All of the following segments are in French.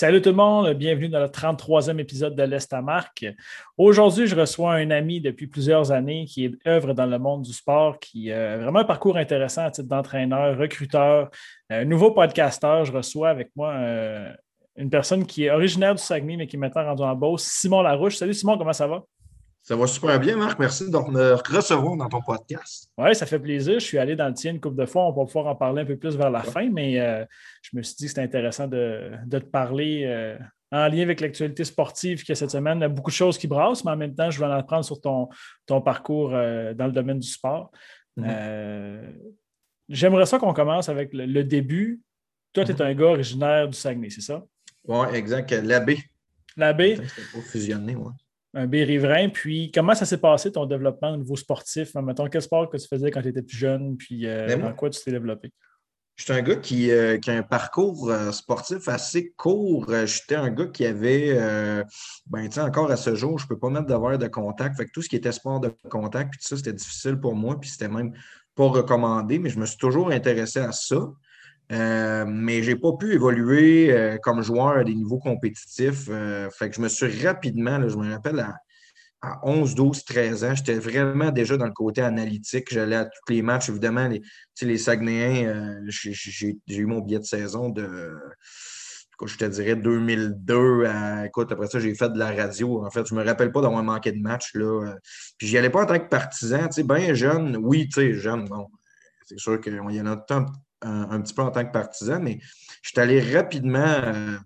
Salut tout le monde, bienvenue dans le 33e épisode de l'Est à Marque. Aujourd'hui, je reçois un ami depuis plusieurs années qui œuvre dans le monde du sport, qui a vraiment un parcours intéressant à titre d'entraîneur, recruteur, un nouveau podcasteur. Je reçois avec moi euh, une personne qui est originaire du Saguenay, mais qui est maintenant rendu en Beauce, Simon Larouche. Salut Simon, comment ça va? Ça va super bien, Marc. Merci de me recevoir dans ton podcast. Oui, ça fait plaisir. Je suis allé dans le tien une couple de fois. On va pouvoir en parler un peu plus vers la fin, mais euh, je me suis dit que c'était intéressant de, te parler euh, en lien avec l'actualité sportive a cette semaine. Il y a beaucoup de choses qui brassent, mais en même temps, je vais en apprendre sur ton, ton parcours euh, dans le domaine du sport. Mm-hmm. J'aimerais ça qu'on commence avec le, début. Toi, tu es mm-hmm. un gars originaire du Saguenay, c'est ça? Oui, exact. L'abbé. L'abbé. C'était pas fusionné, oui un B riverain. Puis, comment ça s'est passé ton développement au niveau sportif? Mettons, quel sport que tu faisais quand tu étais plus jeune? Puis, euh, ben, dans quoi tu t'es développé? Je suis un gars qui, euh, a un parcours euh, sportif assez court. J'étais un gars qui avait, ben, tu sais, encore à ce jour, je ne peux pas mettre de de contact. Fait que tout ce qui était sport de contact, puis tout ça, c'était difficile pour moi, puis c'était même pas recommandé, mais je me suis toujours intéressé à ça. Euh, mais je n'ai pas pu évoluer euh, comme joueur à des niveaux compétitifs. Euh, fait que je me suis rapidement, je me rappelle, à, 11, 12, 13 ans, j'étais vraiment déjà dans le côté analytique. J'allais à tous les matchs. Évidemment, les, les Saguenayens, j'ai eu mon billet de saison de, je te dirais, 2002. écoute, après ça, j'ai fait de la radio. En fait, je me rappelle pas d'avoir manqué de match. Là. Puis j'y allais pas en tant que partisan. Bien jeune, oui, tu sais, jeune, bon. C'est sûr qu'il y en a tant un, petit peu en tant que partisan, mais je suis allé rapidement euh,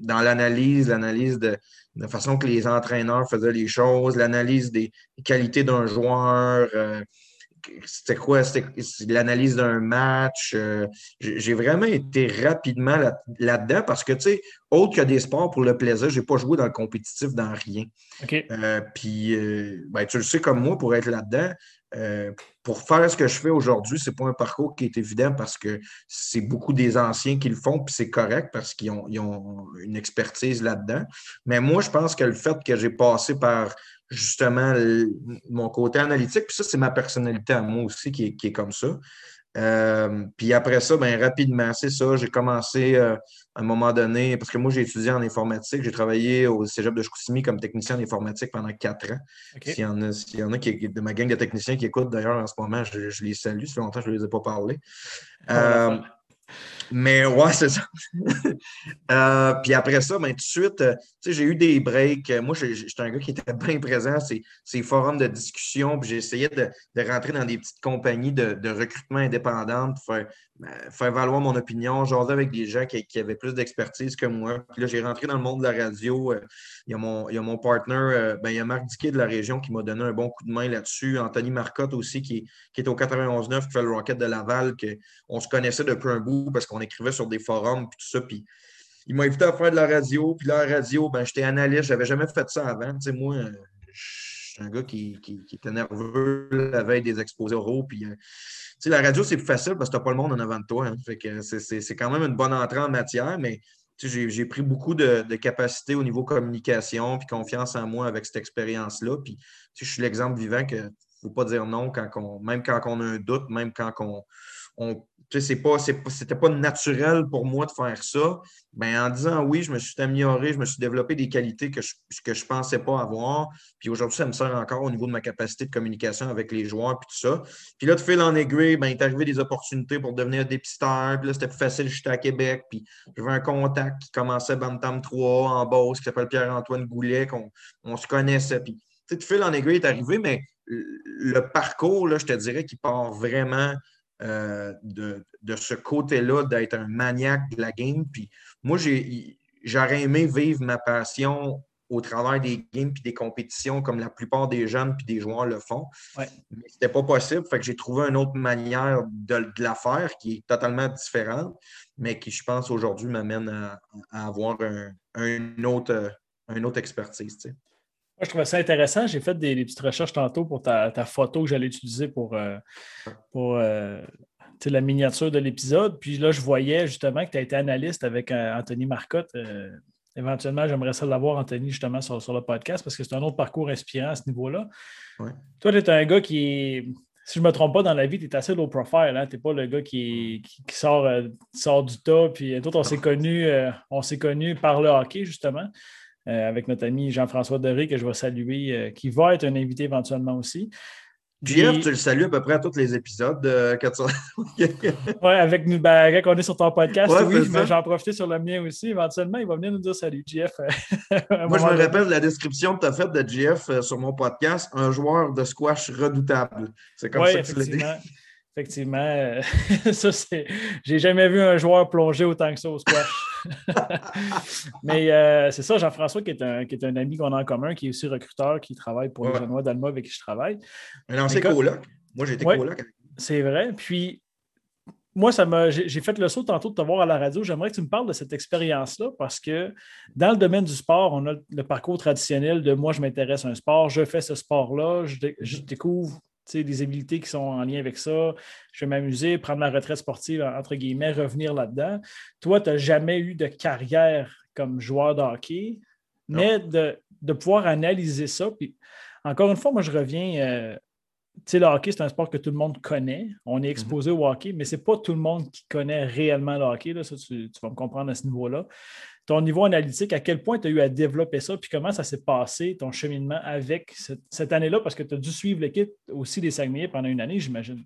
dans l'analyse, l'analyse de, la façon que les entraîneurs faisaient les choses, l'analyse des qualités d'un joueur. Euh, c'était quoi? C'était l'analyse d'un match. Euh, j'ai vraiment été rapidement là-dedans parce que, tu sais, autre que des sports pour le plaisir, je n'ai pas joué dans le compétitif dans rien. puis, ben, tu le sais comme moi, pour être là-dedans, euh, pour faire ce que je fais aujourd'hui, ce n'est pas un parcours qui est évident parce que c'est beaucoup des anciens qui le font, puis c'est correct parce qu'ils ont, une expertise là-dedans. Mais moi, je pense que le fait que j'ai passé par justement mon côté analytique, puis ça, c'est ma personnalité à moi aussi qui est comme ça. Euh, puis après ça, ben, rapidement, c'est ça. J'ai commencé euh, à un moment donné, parce que moi, j'ai étudié en informatique. J'ai travaillé au cégep de Chicoutimi comme technicien en informatique pendant quatre ans. S'il y, en a, qui, de ma gang de techniciens qui écoutent d'ailleurs en ce moment, je, les salue. Ça fait longtemps que je ne les ai pas parlé. Euh, mais ouais, c'est ça. Euh, puis après ça, ben, tout de suite, euh, j'ai eu des breaks. Moi, j'étais un gars qui était bien présent, ces, ces forums de discussion. Puis j'essayais de, de, rentrer dans des petites compagnies de, recrutement indépendantes pour faire, faire, valoir mon opinion. J'osais avec des gens qui, avaient plus d'expertise que moi. Puis là, j'ai rentré dans le monde de la radio. Euh, il, y a mon, il y a mon partner, ben, il y a Marc Diquet de la région qui m'a donné un bon coup de main là-dessus. Anthony Marcotte aussi, qui, qui est au 91-9, qui fait le Rocket de Laval, que on se connaissait depuis un bout parce qu'on écrivait sur des forums, puis tout ça. Puis il m'a invité à faire de la radio. Puis la radio, ben, j'étais analyste. Je n'avais jamais fait ça avant. Tu sais, moi, je suis un gars qui, qui, était nerveux la veille des exposés oraux. Puis, euh, la radio, c'est plus facile parce que tu n'as pas le monde en avant de toi. Hein. C'est quand même une bonne entrée en matière, mais j'ai pris beaucoup de, de capacité au niveau communication puis confiance en moi avec cette expérience-là. Puis je suis l'exemple vivant que ne faut pas dire non quand même quand on a un doute, même quand on, on c'était pas naturel pour moi de faire ça. Ben, en disant oui, je me suis amélioré, je me suis développé des qualités que je que pensais pas avoir. Puis aujourd'hui, ça me sert encore au niveau de ma capacité de communication avec les joueurs puis tout ça. Puis là, de fil en aiguille, ben, il est arrivé des opportunités pour devenir dépisteur. Puis là, c'était plus facile, j'étais à Québec. Puis j'avais un contact qui commençait Bantam 3 en Beauce, qui s'appelle Pierre-Antoine Goulet, qu'on on se connaissait. Puis de fil en aiguille est arrivé, mais le parcours, là, je te dirais qu'il part vraiment euh, de, ce côté-là, d'être un maniaque de la game. Puis moi, j'aurais aimé vivre ma passion au travers des games puis des compétitions comme la plupart des jeunes puis des joueurs le font. Mais ce n'était pas possible. Fait que j'ai trouvé une autre manière de, la faire qui est totalement différente, mais qui, je pense, aujourd'hui m'amène à, avoir un, autre, une autre expertise. Moi, je trouvais ça intéressant. J'ai fait des, petites recherches tantôt pour ta, photo que j'allais utiliser pour, euh, pour euh, la miniature de l'épisode. Puis là, je voyais justement que tu as été analyste avec euh, Anthony Marcotte. éventuellement, j'aimerais ça l'avoir, Anthony, justement, sur, le podcast, parce que c'est un autre parcours inspirant à ce niveau-là. Toi, tu es un gars qui est si je ne me trompe pas, dans la vie, tu es assez low profile. Hein? Tu n'es pas le gars qui, sort, sort, du top. Puis, toi, on s'est connus on s'est connu par le hockey, justement. Euh, avec notre ami Jean-François Doré, que je vais saluer, euh, qui va être un invité éventuellement aussi. JF, tu le salues à peu près à tous les épisodes. Euh, oui, avec nous, ben, quand on est sur ton podcast, oui, mais j'en profite sur le mien aussi. Éventuellement, il va venir nous dire salut, JF. Moi, je me rappelle la description que tu as faite de JF sur mon podcast, un joueur de squash redoutable. C'est comme ça que tu l'as dit. Effectivement, euh, ça c'est. J'ai jamais vu un joueur plonger autant que ça au squash. Mais euh, c'est ça, Jean-François, qui, est un, qui est un ami qu'on a en commun, qui est aussi recruteur, qui travaille pour le Genois d'Alma avec qui je travaille. Un ancien coloc. Moi, j'étais ouais, coloc. C'est vrai. Puis, moi, ça m'a, j'ai fait le saut tantôt de te voir à la radio. J'aimerais que tu me parles de cette expérience-là parce que dans le domaine du sport, on a le parcours traditionnel de moi, je m'intéresse à un sport, je fais ce sport-là, je découvre des habiletés qui sont en lien avec ça. Je vais m'amuser, prendre ma retraite sportive, entre guillemets, revenir là-dedans. Toi, tu n'as jamais eu de carrière comme joueur de hockey, mais de, pouvoir analyser ça. Puis, encore une fois, moi, je reviens. Euh, tu sais, le hockey, c'est un sport que tout le monde connaît. On est mm-hmm. exposé au hockey, mais ce n'est pas tout le monde qui connaît réellement le hockey. Là. Ça, tu, vas me comprendre à ce niveau-là ton niveau analytique, à quel point tu as eu à développer ça, puis comment ça s'est passé, ton cheminement avec cette, année-là, parce que tu as dû suivre l'équipe aussi des Saguenay pendant une année, j'imagine.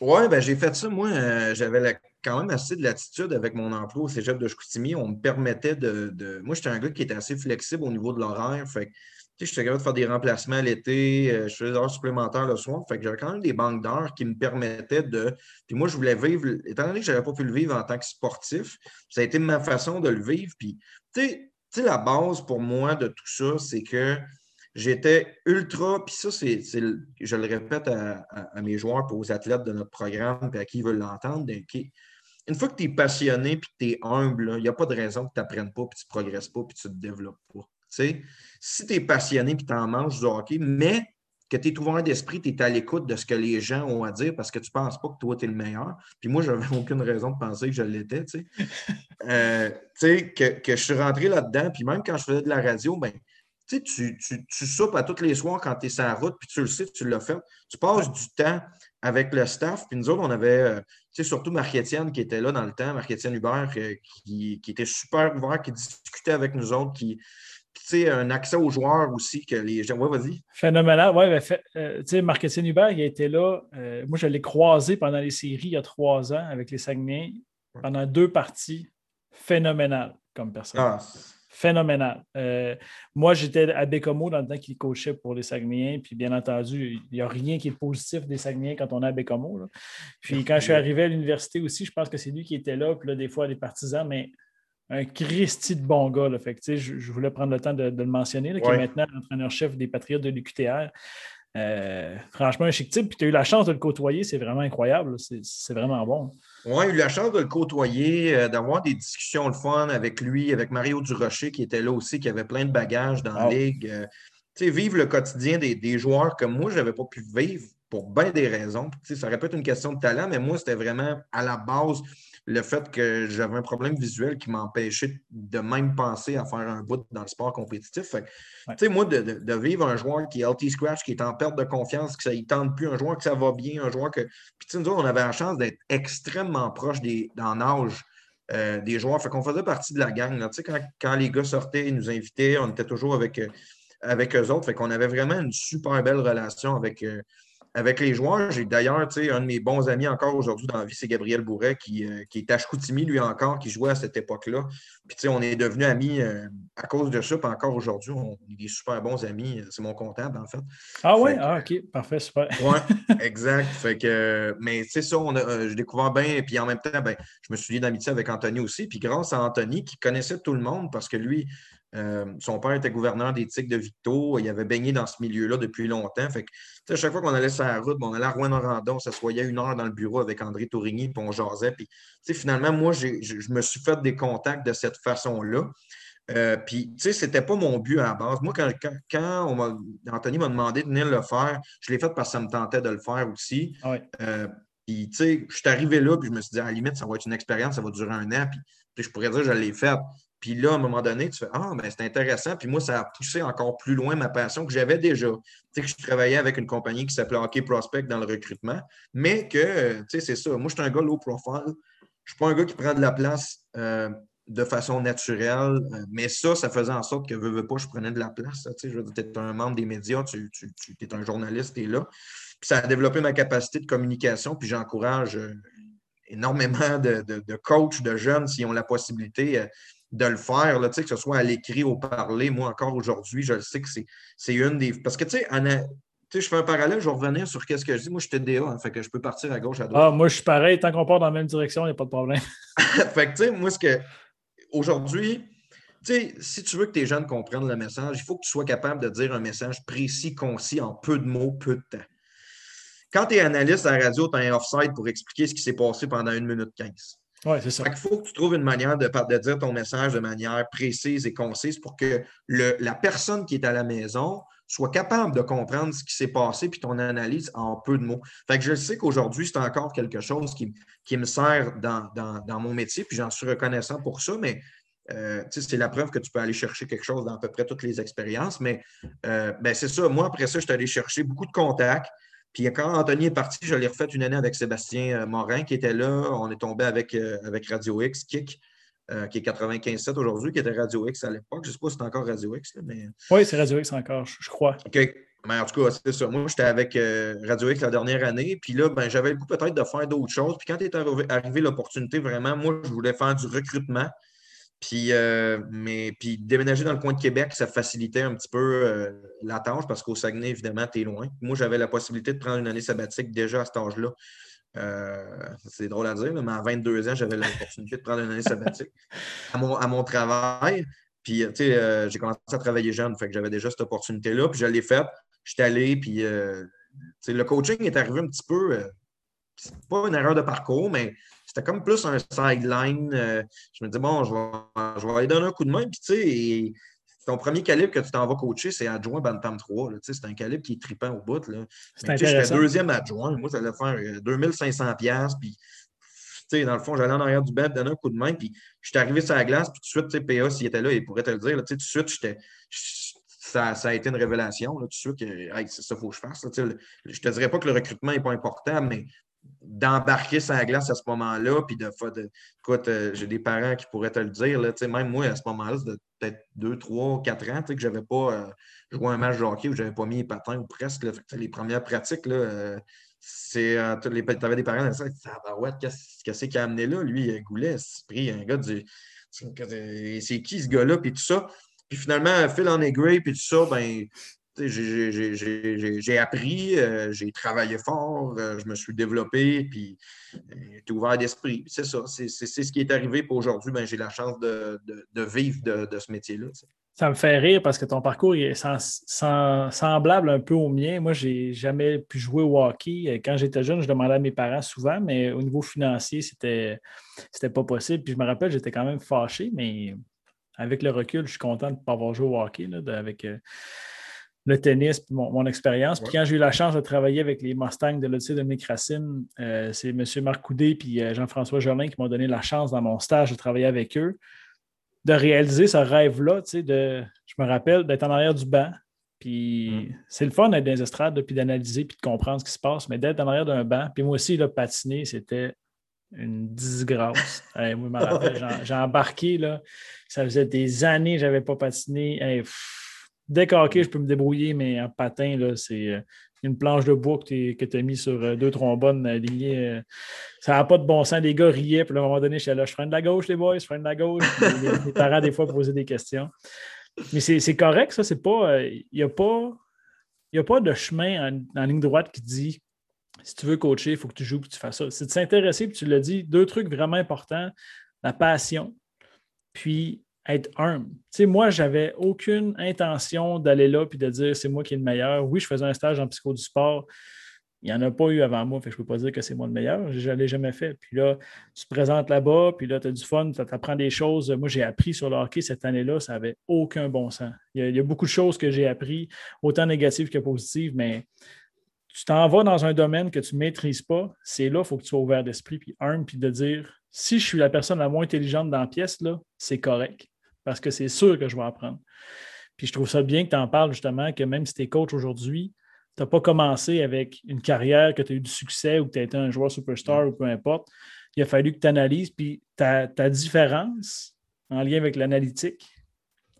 Oui, ben, j'ai fait ça. Moi, euh, j'avais quand même assez de latitude avec mon emploi au cégep de Chicoutimi. On me permettait de. Moi, j'étais un gars qui était assez flexible au niveau de l'horaire. Fait j'étais capable de faire des remplacements l'été, euh, je faisais des heures supplémentaires le soir. Fait que j'avais quand même des banques d'heures qui me permettaient de. Puis moi, je voulais vivre, étant donné que je n'avais pas pu le vivre en tant que sportif, ça a été ma façon de le vivre. Puis, tu sais, la base pour moi de tout ça, c'est que j'étais ultra, puis ça, c'est, je le répète à, mes joueurs, pour aux athlètes de notre programme, puis à qui ils veulent l'entendre, ben, une fois que tu es passionné puis que tu es humble, il n'y a pas de raison que tu n'apprennes pas, puis tu ne progresses pas, puis tu ne te développes pas si tu es passionné et tu en manges du hockey, mais que tu es ouvert d'esprit, tu es à l'écoute de ce que les gens ont à dire parce que tu ne penses pas que toi, tu es le meilleur. Puis moi, je n'avais aucune raison de penser que je l'étais. Tu sais, euh, que, que, je suis rentré là-dedans. Puis même quand je faisais de la radio, ben, tu, tu, tu soupes à tous les soirs quand tu es sur la route, puis tu le sais, tu l'as fait. Tu passes du temps avec le staff. Puis nous autres, on avait, euh, surtout Marc-Étienne qui était là dans le temps, Marc-Étienne Hubert, euh, qui, qui, était super ouvert, qui discutait avec nous autres, qui, un accès aux joueurs aussi que les gens. Ouais, vas-y. Phénoménal. Oui, ben, euh, tu sais, Marc-Étienne Hubert, il a été là. Euh, moi, je l'ai croisé pendant les séries il y a trois ans avec les Saguenay pendant deux parties. Phénoménal comme personne. Ah. Phénoménal. Euh, moi, j'étais à Bécomo dans le temps qu'il coachait pour les Saguenayens. Puis, bien entendu, il n'y a rien qui est positif des Saguenayens quand on est à Bécomo. Puis, quand je suis arrivé à l'université aussi, je pense que c'est lui qui était là. Puis là, des fois, les partisans, mais un Christy de bon gars. Là. Fait que, je, je, voulais prendre le temps de, le mentionner, qui est maintenant entraîneur-chef des Patriotes de l'UQTR. Euh, franchement, un chic type. Puis tu as eu la chance de le côtoyer, c'est vraiment incroyable. C'est vraiment bon. Oui, j'ai eu la chance de le côtoyer, euh, d'avoir des discussions le fun avec lui, avec Mario Durocher qui était là aussi, qui avait plein de bagages dans la ligue. Euh, tu sais, vivre le quotidien des, des joueurs comme moi, je n'avais pas pu vivre pour bien des raisons. ça aurait pu être une question de talent, mais moi, c'était vraiment à la base le fait que j'avais un problème visuel qui m'empêchait de même penser à faire un bout dans le sport compétitif. Tu sais, moi, de, vivre un joueur qui est LT Scratch, qui est en perte de confiance, que ça ne tente plus, un joueur que ça va bien, un joueur que. Puis, tu sais, nous on avait la chance d'être extrêmement proche des, dans âge euh, des joueurs. Fait qu'on faisait partie de la gang. Tu sais, quand, quand, les gars sortaient, ils nous invitaient, on était toujours avec, euh, avec eux autres. Fait qu'on avait vraiment une super belle relation avec. Euh, avec les joueurs, j'ai d'ailleurs, un de mes bons amis encore aujourd'hui dans la vie, c'est Gabriel Bourret, qui, euh, qui est à Chicoutimi, lui encore, qui jouait à cette époque-là. Puis, on est devenus amis euh, à cause de ça. Puis encore aujourd'hui, on est des super bons amis. C'est mon comptable, en fait. Ah oui? Ah, OK. Parfait, super. oui, exact. Fait que, mais tu sais, ça, on a, je découvert bien. Puis en même temps, ben, je me suis lié d'amitié avec Anthony aussi. Puis grâce à Anthony, qui connaissait tout le monde, parce que lui, euh, son père était gouverneur d'éthique de Victo. Il avait baigné dans ce milieu-là depuis longtemps. Fait que, à chaque fois qu'on allait sur la route, on allait à Rouen-Norandon, on s'assoyait une heure dans le bureau avec André Tourigny, puis on jasait. Puis, finalement, moi, je, me suis fait des contacts de cette façon-là. Euh, puis, tu sais, c'était pas mon but à la base. Moi, quand, quand, Anthony m'a demandé de venir le faire, je l'ai fait parce que ça me tentait de le faire aussi. Ah euh, puis, tu sais, je suis arrivé là, puis je me suis dit, à la limite, ça va être une expérience, ça va durer un an. Puis, je pourrais dire, je l'ai fait. Puis là, à un moment donné, tu fais Ah, ben c'est intéressant. Puis moi, ça a poussé encore plus loin ma passion que j'avais déjà. Tu sais, que je travaillais avec une compagnie qui s'appelait Hockey Prospect dans le recrutement, mais que, tu sais, c'est ça. Moi, je suis un gars low profile. Je ne suis pas un gars qui prend de la place euh, de façon naturelle. Euh, mais ça, ça faisait en sorte que, veux, veux pas, je prenais de la place. Tu sais, tu es un membre des médias, tu, tu, es un journaliste, tu es là. Puis ça a développé ma capacité de communication. Puis j'encourage euh, énormément de, de, de, coachs, de jeunes, s'ils ont la possibilité de le faire, là, que ce soit à l'écrit ou au parler. Moi, encore aujourd'hui, je sais que c'est une des. Parce que, tu sais, je fais un parallèle, je vais revenir sur qu'est-ce que je dis. Moi, je suis TDA, hein, fait que je peux partir à gauche, à droite. Ah, moi, je suis pareil. Tant qu'on part dans la même direction, il n'y a pas de problème. fait que, tu sais, moi, ce que. Aujourd'hui, tu sais, si tu veux que tes jeunes comprennent le message, il faut que tu sois capable de dire un message précis, concis, en peu de mots, peu de temps. Quand tu es analyste à la radio, tu as un offside pour expliquer ce qui s'est passé pendant une minute 15. Oui, c'est ça. Il faut que tu trouves une manière de, dire ton message de manière précise et concise pour que la personne qui est à la maison soit capable de comprendre ce qui s'est passé puis ton analyse en peu de mots. Fait que je sais qu'aujourd'hui, c'est encore quelque chose qui, qui me sert dans, dans, mon métier, puis j'en suis reconnaissant pour ça, mais euh, c'est la preuve que tu peux aller chercher quelque chose dans à peu près toutes les expériences. Mais euh, ben, c'est ça. Moi, après ça, je suis allé chercher beaucoup de contacts. Puis quand Anthony est parti, je l'ai refait une année avec Sébastien euh, Morin qui était là. On est tombé avec, euh, avec Radio X, Kick, euh, qui est 95.7 aujourd'hui, qui était Radio X à l'époque. Je ne sais pas si c'est encore Radio X. mais... Oui, c'est Radio X encore, je, crois. OK. Mais en tout cas, c'est ça. Moi, j'étais avec Radio X la dernière année. Puis là, ben, j'avais le goût peut-être de faire d'autres choses. Puis quand est arrivée l'opportunité, vraiment, moi, je voulais faire du recrutement. Puis, euh, mais, déménager dans le coin de Québec, ça facilitait un petit peu euh, la tâche parce qu'au Saguenay, évidemment, tu es loin. Moi, j'avais la possibilité de prendre une année sabbatique déjà à cet âge-là. Euh, c'est drôle à dire, mais à 22 ans, j'avais l'opportunité de prendre une année sabbatique à mon, à mon travail. Puis, tu sais, j'ai commencé à travailler jeune, fait que j'avais déjà cette opportunité-là. Puis, je l'ai faite. J'étais allé, puis, le coaching est arrivé un petit peu. c'est pas une erreur de parcours, mais c'était comme plus un sideline. Euh, je me dis, bon, je vais, je vais aller donner un coup de main. Puis, tu sais, ton premier calibre que tu t'en vas coacher, c'est adjoint Bantam 3. C'est un calibre qui est tripant au bout. Là. Mais, je serais deuxième adjoint. Moi, ça allait faire 2500 euh, pièces Puis, sais, dans le fond, j'allais en arrière du bed, donner un coup de main. Puis, je suis arrivé sur la glace. Puis, tout de suite, PA, s'il était là, il pourrait te le dire. Là, tout de suite, j'étais. Ça, ça, a été une révélation. Là, tout de suite, que c'est ça qu'il faut que je fasse. je ne te dirais pas que le recrutement n'est pas important, mais d'embarquer sur la glace à ce moment-là, puis de, de écoute, euh, j'ai des parents qui pourraient te le dire, là, même moi, à ce moment-là, c'était peut-être 2, 3, 4 ans que je n'avais pas euh, joué un match de hockey où je n'avais pas mis les patins ou presque. les premières pratiques, là, euh, c'est, tu avais des parents qui disaient ah, ouais, qu'est-ce qu'il a amené là? Lui, il Goulet, c'est pris un gars. C'est qui ce gars-là? Puis tout ça. Puis finalement, Phil en aigri, puis tout ça, ben, j'ai appris, euh, j'ai travaillé fort, euh, je me suis développé, puis euh, ouvert d'esprit. C'est ça, c'est ce qui est arrivé. Puis aujourd'hui, ben, j'ai la chance de, vivre de, ce métier-là. Ça me fait rire parce que ton parcours est semblable un peu au mien. Moi, je n'ai jamais pu jouer au hockey. Quand j'étais jeune, je demandais à mes parents souvent, mais au niveau financier, c'était pas possible. Puis je me rappelle, j'étais quand même fâché, mais avec le recul, je suis content de ne pas avoir joué au hockey avec le tennis, mon, expérience. Puis quand j'ai eu la chance de travailler avec les Mustangs de l'Odyssée de Racine, euh, c'est M. Marc Coudé et euh, Jean-François Jolin qui m'ont donné la chance dans mon stage de travailler avec eux, de réaliser ce rêve-là, de, je me rappelle, d'être en arrière du banc. Puis mm. c'est le fun d'être dans les estrades, puis d'analyser, puis de comprendre ce qui se passe, mais d'être en arrière d'un banc. Puis moi aussi, là, patiner, c'était une disgrâce. j'ai embarqué, là, ça faisait des années que je n'avais pas patiné. Dès qu'à hockey, je peux me débrouiller, mais en patin, c'est. Euh, une planche de bois que tu as mis sur euh, deux trombones alignés. Euh, ça n'a pas de bon sens. Les gars riaient, puis à un moment donné, j'étais là, je freine de la gauche, les boys, je freine de la gauche. les, parents, des fois, posaient des questions. Mais c'est correct, ça, c'est pas. Il n'y a pas. a pas de chemin en, ligne droite qui dit si tu veux coacher, il faut que tu joues et que tu fasses ça. C'est de s'intéresser, puis tu l'as dit, deux trucs vraiment importants la passion, puis être humble. Tu moi, j'avais aucune intention d'aller là puis de dire c'est moi qui est le meilleur. Oui, je faisais un stage en psycho du sport. Il n'y en a pas eu avant moi, fait je ne peux pas dire que c'est moi le meilleur. Je ne l'ai jamais fait. Puis là, tu te présentes là-bas, puis là, tu as du fun, tu apprends des choses. Moi, j'ai appris sur le hockey cette année-là, ça n'avait aucun bon sens. Il y, a, beaucoup de choses que j'ai appris, autant négatives que positives, mais tu t'en vas dans un domaine que tu ne maîtrises pas, c'est là, il faut que tu sois ouvert d'esprit, puis humble, puis de dire si je suis la personne la moins intelligente dans la pièce, c'est correct. Parce que c'est sûr que je vais apprendre. Puis je trouve ça bien que tu en parles justement, que même si tu es coach aujourd'hui, tu n'as pas commencé avec une carrière, que tu as eu du succès ou que tu as été un joueur superstar ou peu importe. Il a fallu que tu analyses, puis ta, différence en lien avec l'analytique,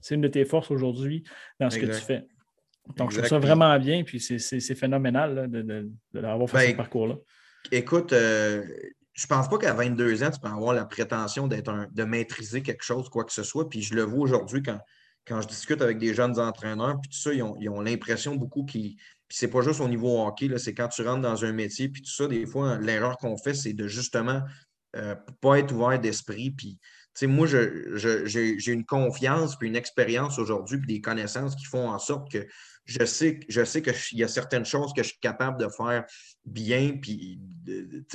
c'est une de tes forces aujourd'hui dans ce que tu fais. Donc, je trouve ça vraiment bien, puis c'est phénoménal de, d'avoir fait ben, ce parcours-là. Écoute, euh, je pense pas qu'à 22 ans, tu peux avoir la prétention d'être de maîtriser quelque chose, quoi que ce soit. Puis je le vois aujourd'hui quand, quand je discute avec des jeunes entraîneurs, puis tout ça, ils ont, l'impression beaucoup qu'ils. Puis c'est pas juste au niveau hockey, c'est quand tu rentres dans un métier, puis tout ça, des fois, l'erreur qu'on fait, c'est de justement euh, pas être ouvert d'esprit. Puis, tu sais, moi, j'ai une confiance, puis une expérience aujourd'hui, puis des connaissances qui font en sorte que je sais, je sais qu'il y a certaines choses que je suis capable de faire bien, puis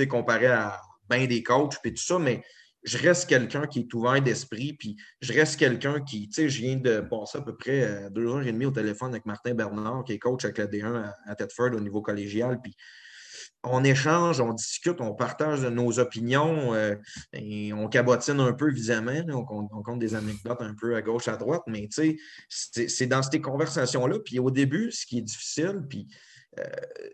comparé à bien des coachs, puis tout ça, mais je reste quelqu'un qui est ouvert d'esprit, puis je reste quelqu'un qui, tu sais, je viens de passer à peu près euh, deux heures et demie au téléphone avec Martin Bernard, qui est coach avec la D1 à, Tedford au niveau collégial, puis on échange, on discute, on partage nos opinions euh, et on cabotine un peu, visiblement. On, compte des anecdotes un peu à gauche, à droite, mais c'est dans ces conversations-là. Puis au début, ce qui est difficile, puis euh,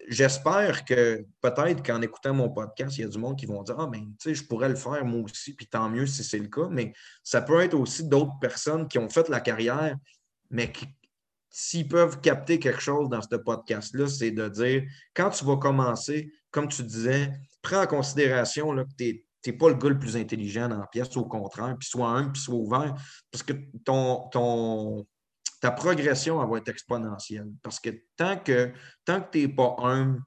j'espère que peut-être qu'en écoutant mon podcast, il y a du monde qui vont dire Ah, ben, tu sais, je pourrais le faire moi aussi, puis tant mieux si c'est le cas. Mais ça peut être aussi d'autres personnes qui ont fait la carrière, mais qui, s'ils peuvent capter quelque chose dans ce podcast-là, c'est de dire quand tu vas commencer, comme tu disais, prends en considération là, que tu n'es pas le gars le plus intelligent dans la pièce, au contraire, puis sois un, puis sois ouvert, parce que ton, ton, ta progression va être exponentielle. Parce que tant que, tant que tu n'es pas un,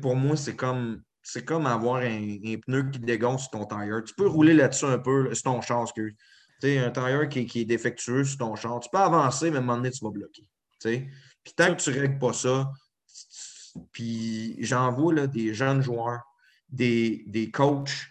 pour moi, c'est comme, c'est comme avoir un, pneu qui dégonce sur ton tire. Tu peux rouler là-dessus un peu, sur ton char, excuse. sais, un tire qui, qui, est défectueux sur ton char. Tu peux avancer, mais à un moment donné, tu vas bloquer. Puis tant que tu ne règles pas ça, puis j'en vois des jeunes joueurs, des, des coachs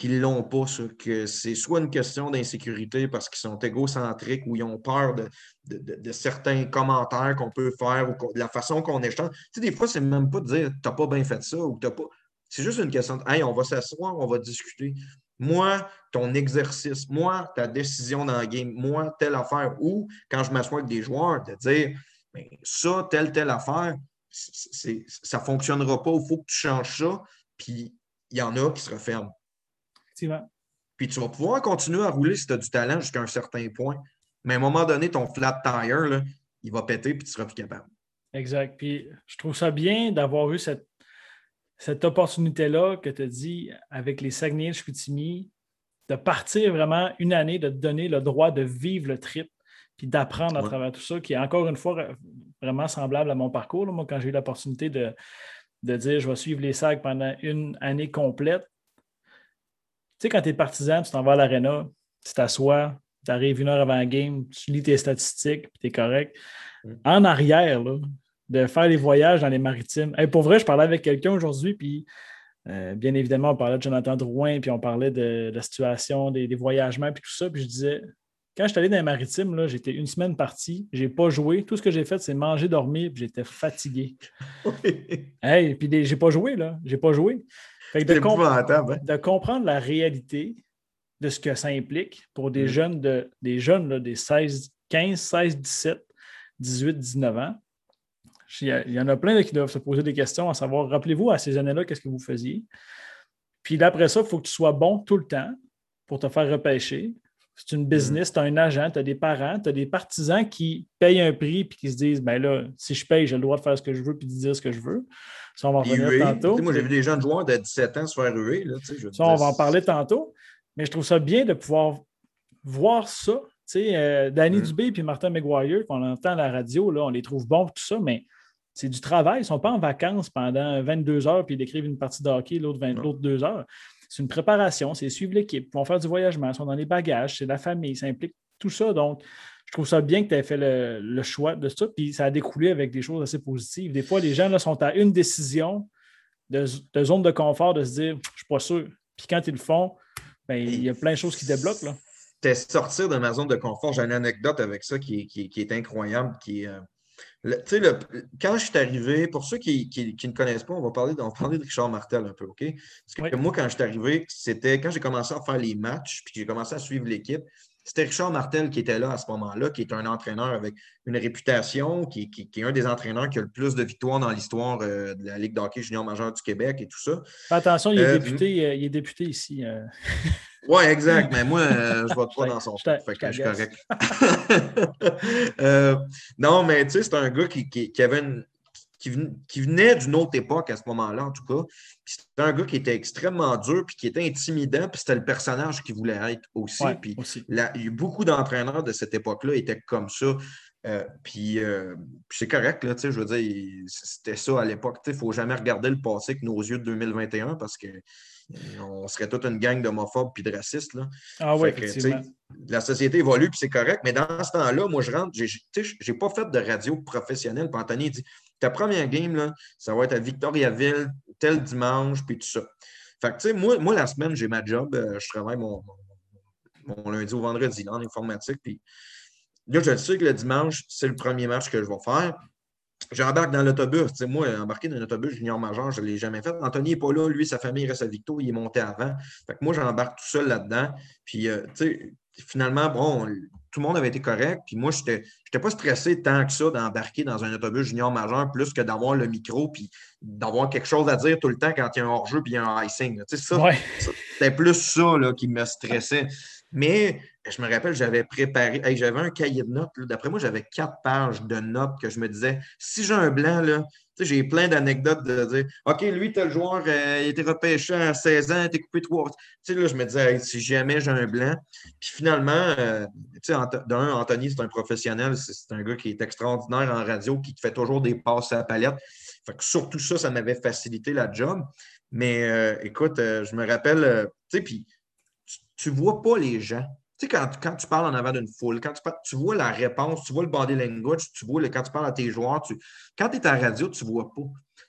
qui ne l'ont pas, que c'est soit une question d'insécurité parce qu'ils sont égocentriques ou ils ont peur de, de, certains commentaires qu'on peut faire ou de la façon qu'on échange. Tu sais, des fois, c'est même pas de dire t'as pas bien fait ça ou t'as pas. C'est juste une question de Hey, on va s'asseoir, on va discuter. Moi, ton exercice, moi, ta décision dans le game, moi, telle affaire, ou quand je m'assois avec des joueurs, de dire ben, ça, telle, telle affaire, ça ne fonctionnera pas, il faut que tu changes ça. Puis il y en a qui se referment. Puis tu vas pouvoir continuer à rouler si tu as du talent jusqu'à un certain point. Mais à un moment donné, ton flat tire, il va péter puis tu seras plus capable. Exact. Puis je trouve ça bien d'avoir eu cette, cette opportunité-là que tu as dit avec les Saguenay de Chicoutimi, de partir vraiment une année, de te donner le droit de vivre le trip puis d'apprendre à travers tout ça, qui est encore une fois vraiment semblable à mon parcours. Moi, quand j'ai eu l'opportunité de, dire je vais suivre les sacs pendant une année complète, tu sais, quand tu es partisan, tu t'en vas à l'aréna, tu t'assois, tu arrives une heure avant le game, tu lis tes statistiques, puis tu es correct. Mm. En arrière, de faire les voyages dans les maritimes. pour vrai, je parlais avec quelqu'un aujourd'hui, puis euh, bien évidemment, on parlait de Jonathan Drouin, puis on parlait de, la situation des, des voyagements, puis tout ça, puis je disais, quand je suis allé dans les maritimes, j'étais une semaine partie, je n'ai pas joué. Tout ce que j'ai fait, c'est manger, dormir, puis j'étais fatigué. Oui. Hey, puis j'ai pas joué, là. J'ai pas joué. Fait de, hein? de, comprendre la réalité de ce que ça implique pour des mm. jeunes, de, des jeunes des 16, 15, 16, 17, 18, 19 ans. Il y, en a plein qui doivent se poser des questions à savoir, rappelez-vous à ces années-là, qu'est-ce que vous faisiez? Puis après ça, il faut que tu sois bon tout le temps pour te faire repêcher C'est une business, tu as un agent, tu as des parents, tu as des partisans qui payent un prix puis qui se disent ben là, si je paye, j'ai le droit de faire ce que je veux puis de dire ce que je veux. Ça, on va en revenir tantôt. moi, j'ai vu des jeunes joueurs de 17 ans se faire ruer. Là, ça, on va en parler tantôt. Mais je trouve ça bien de pouvoir voir ça. Euh, Danny mm. Dubé et Martin McGuire, qu'on entend à la radio, là, on les trouve bons tout ça, mais c'est du travail. Ils ne sont pas en vacances pendant 22 heures puis ils écrivent une partie de hockey l'autre 2 heures. C'est une préparation, c'est suivre l'équipe, ils vont faire du voyagement, ils sont dans les bagages, c'est la famille, ça implique tout ça. Donc, je trouve ça bien que tu aies fait le, choix de ça, puis ça a découlé avec des choses assez positives. Des fois, les gens là, sont à une décision de, zone de confort de se dire Je ne suis pas sûr. Puis quand ils le font, ben, il y a plein de choses qui débloquent. Là. C'était sortir de ma zone de confort. J'ai une anecdote avec ça qui, est incroyable, qui euh, le, quand je suis arrivé, pour ceux qui, ne connaissent pas, on va parler, on parler de Richard Martel un peu, OK? Parce que moi, quand je suis arrivé, c'était quand j'ai commencé à faire les matchs, puis j'ai commencé à suivre l'équipe, c'était Richard Martel qui était là à ce moment-là, qui est un entraîneur avec une réputation, qui, est un des entraîneurs qui a le plus de victoires dans l'histoire euh, de la Ligue d'hockey junior majeur du Québec et tout ça. Attention, il est, euh, député, euh, il est député ici. Oui, exact, mais moi, je ne vote pas dans son fait que je suis correct. non, mais tu sais, c'est un gars qui, avait une, qui, venait d'une autre époque à ce moment-là, en tout cas. c'était un gars qui était extrêmement dur, puis qui était intimidant, puis c'était le personnage qu'il voulait être aussi. puis il y a eu beaucoup d'entraîneurs de cette époque-là étaient comme ça. Euh, puis, euh, c'est correct, là, je veux dire, c'était ça à l'époque. Il ne faut jamais regarder le passé avec nos yeux de 2021 parce que on serait toute une gang d'homophobes puis de racistes. Là. Ah oui, la société évolue puis c'est correct, mais dans ce temps-là, moi, je rentre, je n'ai pas fait de radio professionnelle. Puis Anthony dit ta première game, là, ça va être à Victoriaville, tel dimanche, puis tout ça. Fait que, tu sais, moi, moi, la semaine, j'ai ma job. Euh, je travaille mon, mon, lundi au vendredi en informatique. Puis là, je sais que le dimanche, c'est le premier match que je vais faire. J'embarque dans l'autobus. Moi, embarquer dans un autobus junior majeur, je ne l'ai jamais fait. Anthony n'est pas là. Lui, sa famille reste à Victo. Il est monté avant. Fait que moi, j'embarque tout seul là-dedans. Puis, euh, tu sais, finalement, bon, tout le monde avait été correct. Puis moi, je n'étais pas stressé tant que ça d'embarquer dans un autobus junior majeur plus que d'avoir le micro puis d'avoir quelque chose à dire tout le temps quand il y a un hors-jeu puis il y a un icing. Tu sais, ça, c'était plus ça là, qui me stressait. Mais je me rappelle, j'avais préparé, j'avais un cahier de notes. D'après moi, j'avais quatre pages de notes que je me disais, si j'ai un blanc, là, j'ai plein d'anecdotes de dire OK, lui, tel joueur, euh, il était repêché à 16 ans, il était coupé trois. Tu sais, là, je me disais, si jamais j'ai un blanc. Puis finalement, euh, tu sais, d'un, Anthony, c'est un professionnel, c'est un gars qui est extraordinaire en radio, qui fait toujours des passes à la palette. Fait que surtout ça, ça m'avait facilité la job. Mais euh, écoute, je me rappelle, tu sais, puis tu, vois pas les gens. Tu sais, quand, tu parles en avant d'une foule, quand tu, tu vois la réponse, tu vois le body language, tu vois le, quand tu parles à tes joueurs, tu, quand tu es à la radio, tu ne vois pas.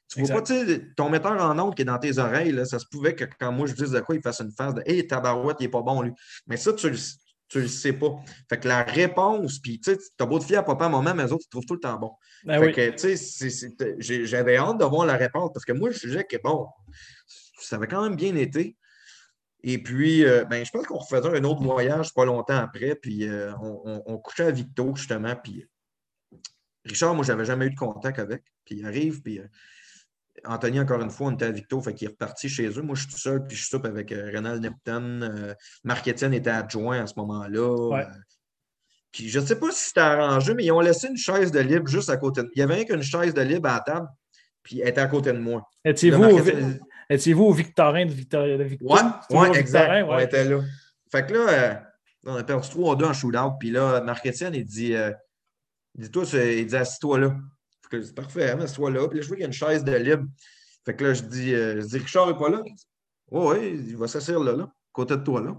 Tu ne vois pas, tu sais, ton metteur en ondes qui est dans tes oreilles, là, ça se pouvait que quand moi je dise de quoi, il fasse une phase de Hey, tabarouette, il n'est pas bon, lui. Mais ça, tu ne le sais pas. Fait que la réponse, puis tu sais, as beau te fier à papa, à maman, mais les autres, ils trouvent tout le temps bon. Ben fait que, tu sais, j'avais hâte de voir la réponse parce que moi, je disais que bon, ça avait quand même bien été. Et puis, euh, ben, je pense qu'on refaisait un autre voyage pas longtemps après, puis euh, on, couchait à Victo, justement, puis Richard, moi, je n'avais jamais eu de contact avec, puis il arrive, puis euh, Anthony, encore une fois, on était à Victo, fait qu'il est reparti chez eux. Moi, je suis tout seul, puis je soupe avec Renal Nepton. Marc-Étienne était adjoint à ce moment-là. puis je ne sais pas si c'était arrangé, mais ils ont laissé une chaise de libre juste à côté de Il y avait qu'une chaise de libre à la table, puis elle était à côté de moi. Étiez-vous Étiez-vous au Victorin de Victoria? De Victoria? Ouais, ouais exact. On était là. Fait que là, euh, on a perdu 3-2 en shootout. Puis là, Marc-Étienne, il dit, euh, il dit, toi, il dit, assis-toi là. Fait que c'est parfait, hein, assis-toi là. Puis là, je vois qu'il y a une chaise de libre. Fait que là, je dis, euh, je dis Richard n'est pas là. Oui, oui, il va s'asseoir là, là, côté de toi, là.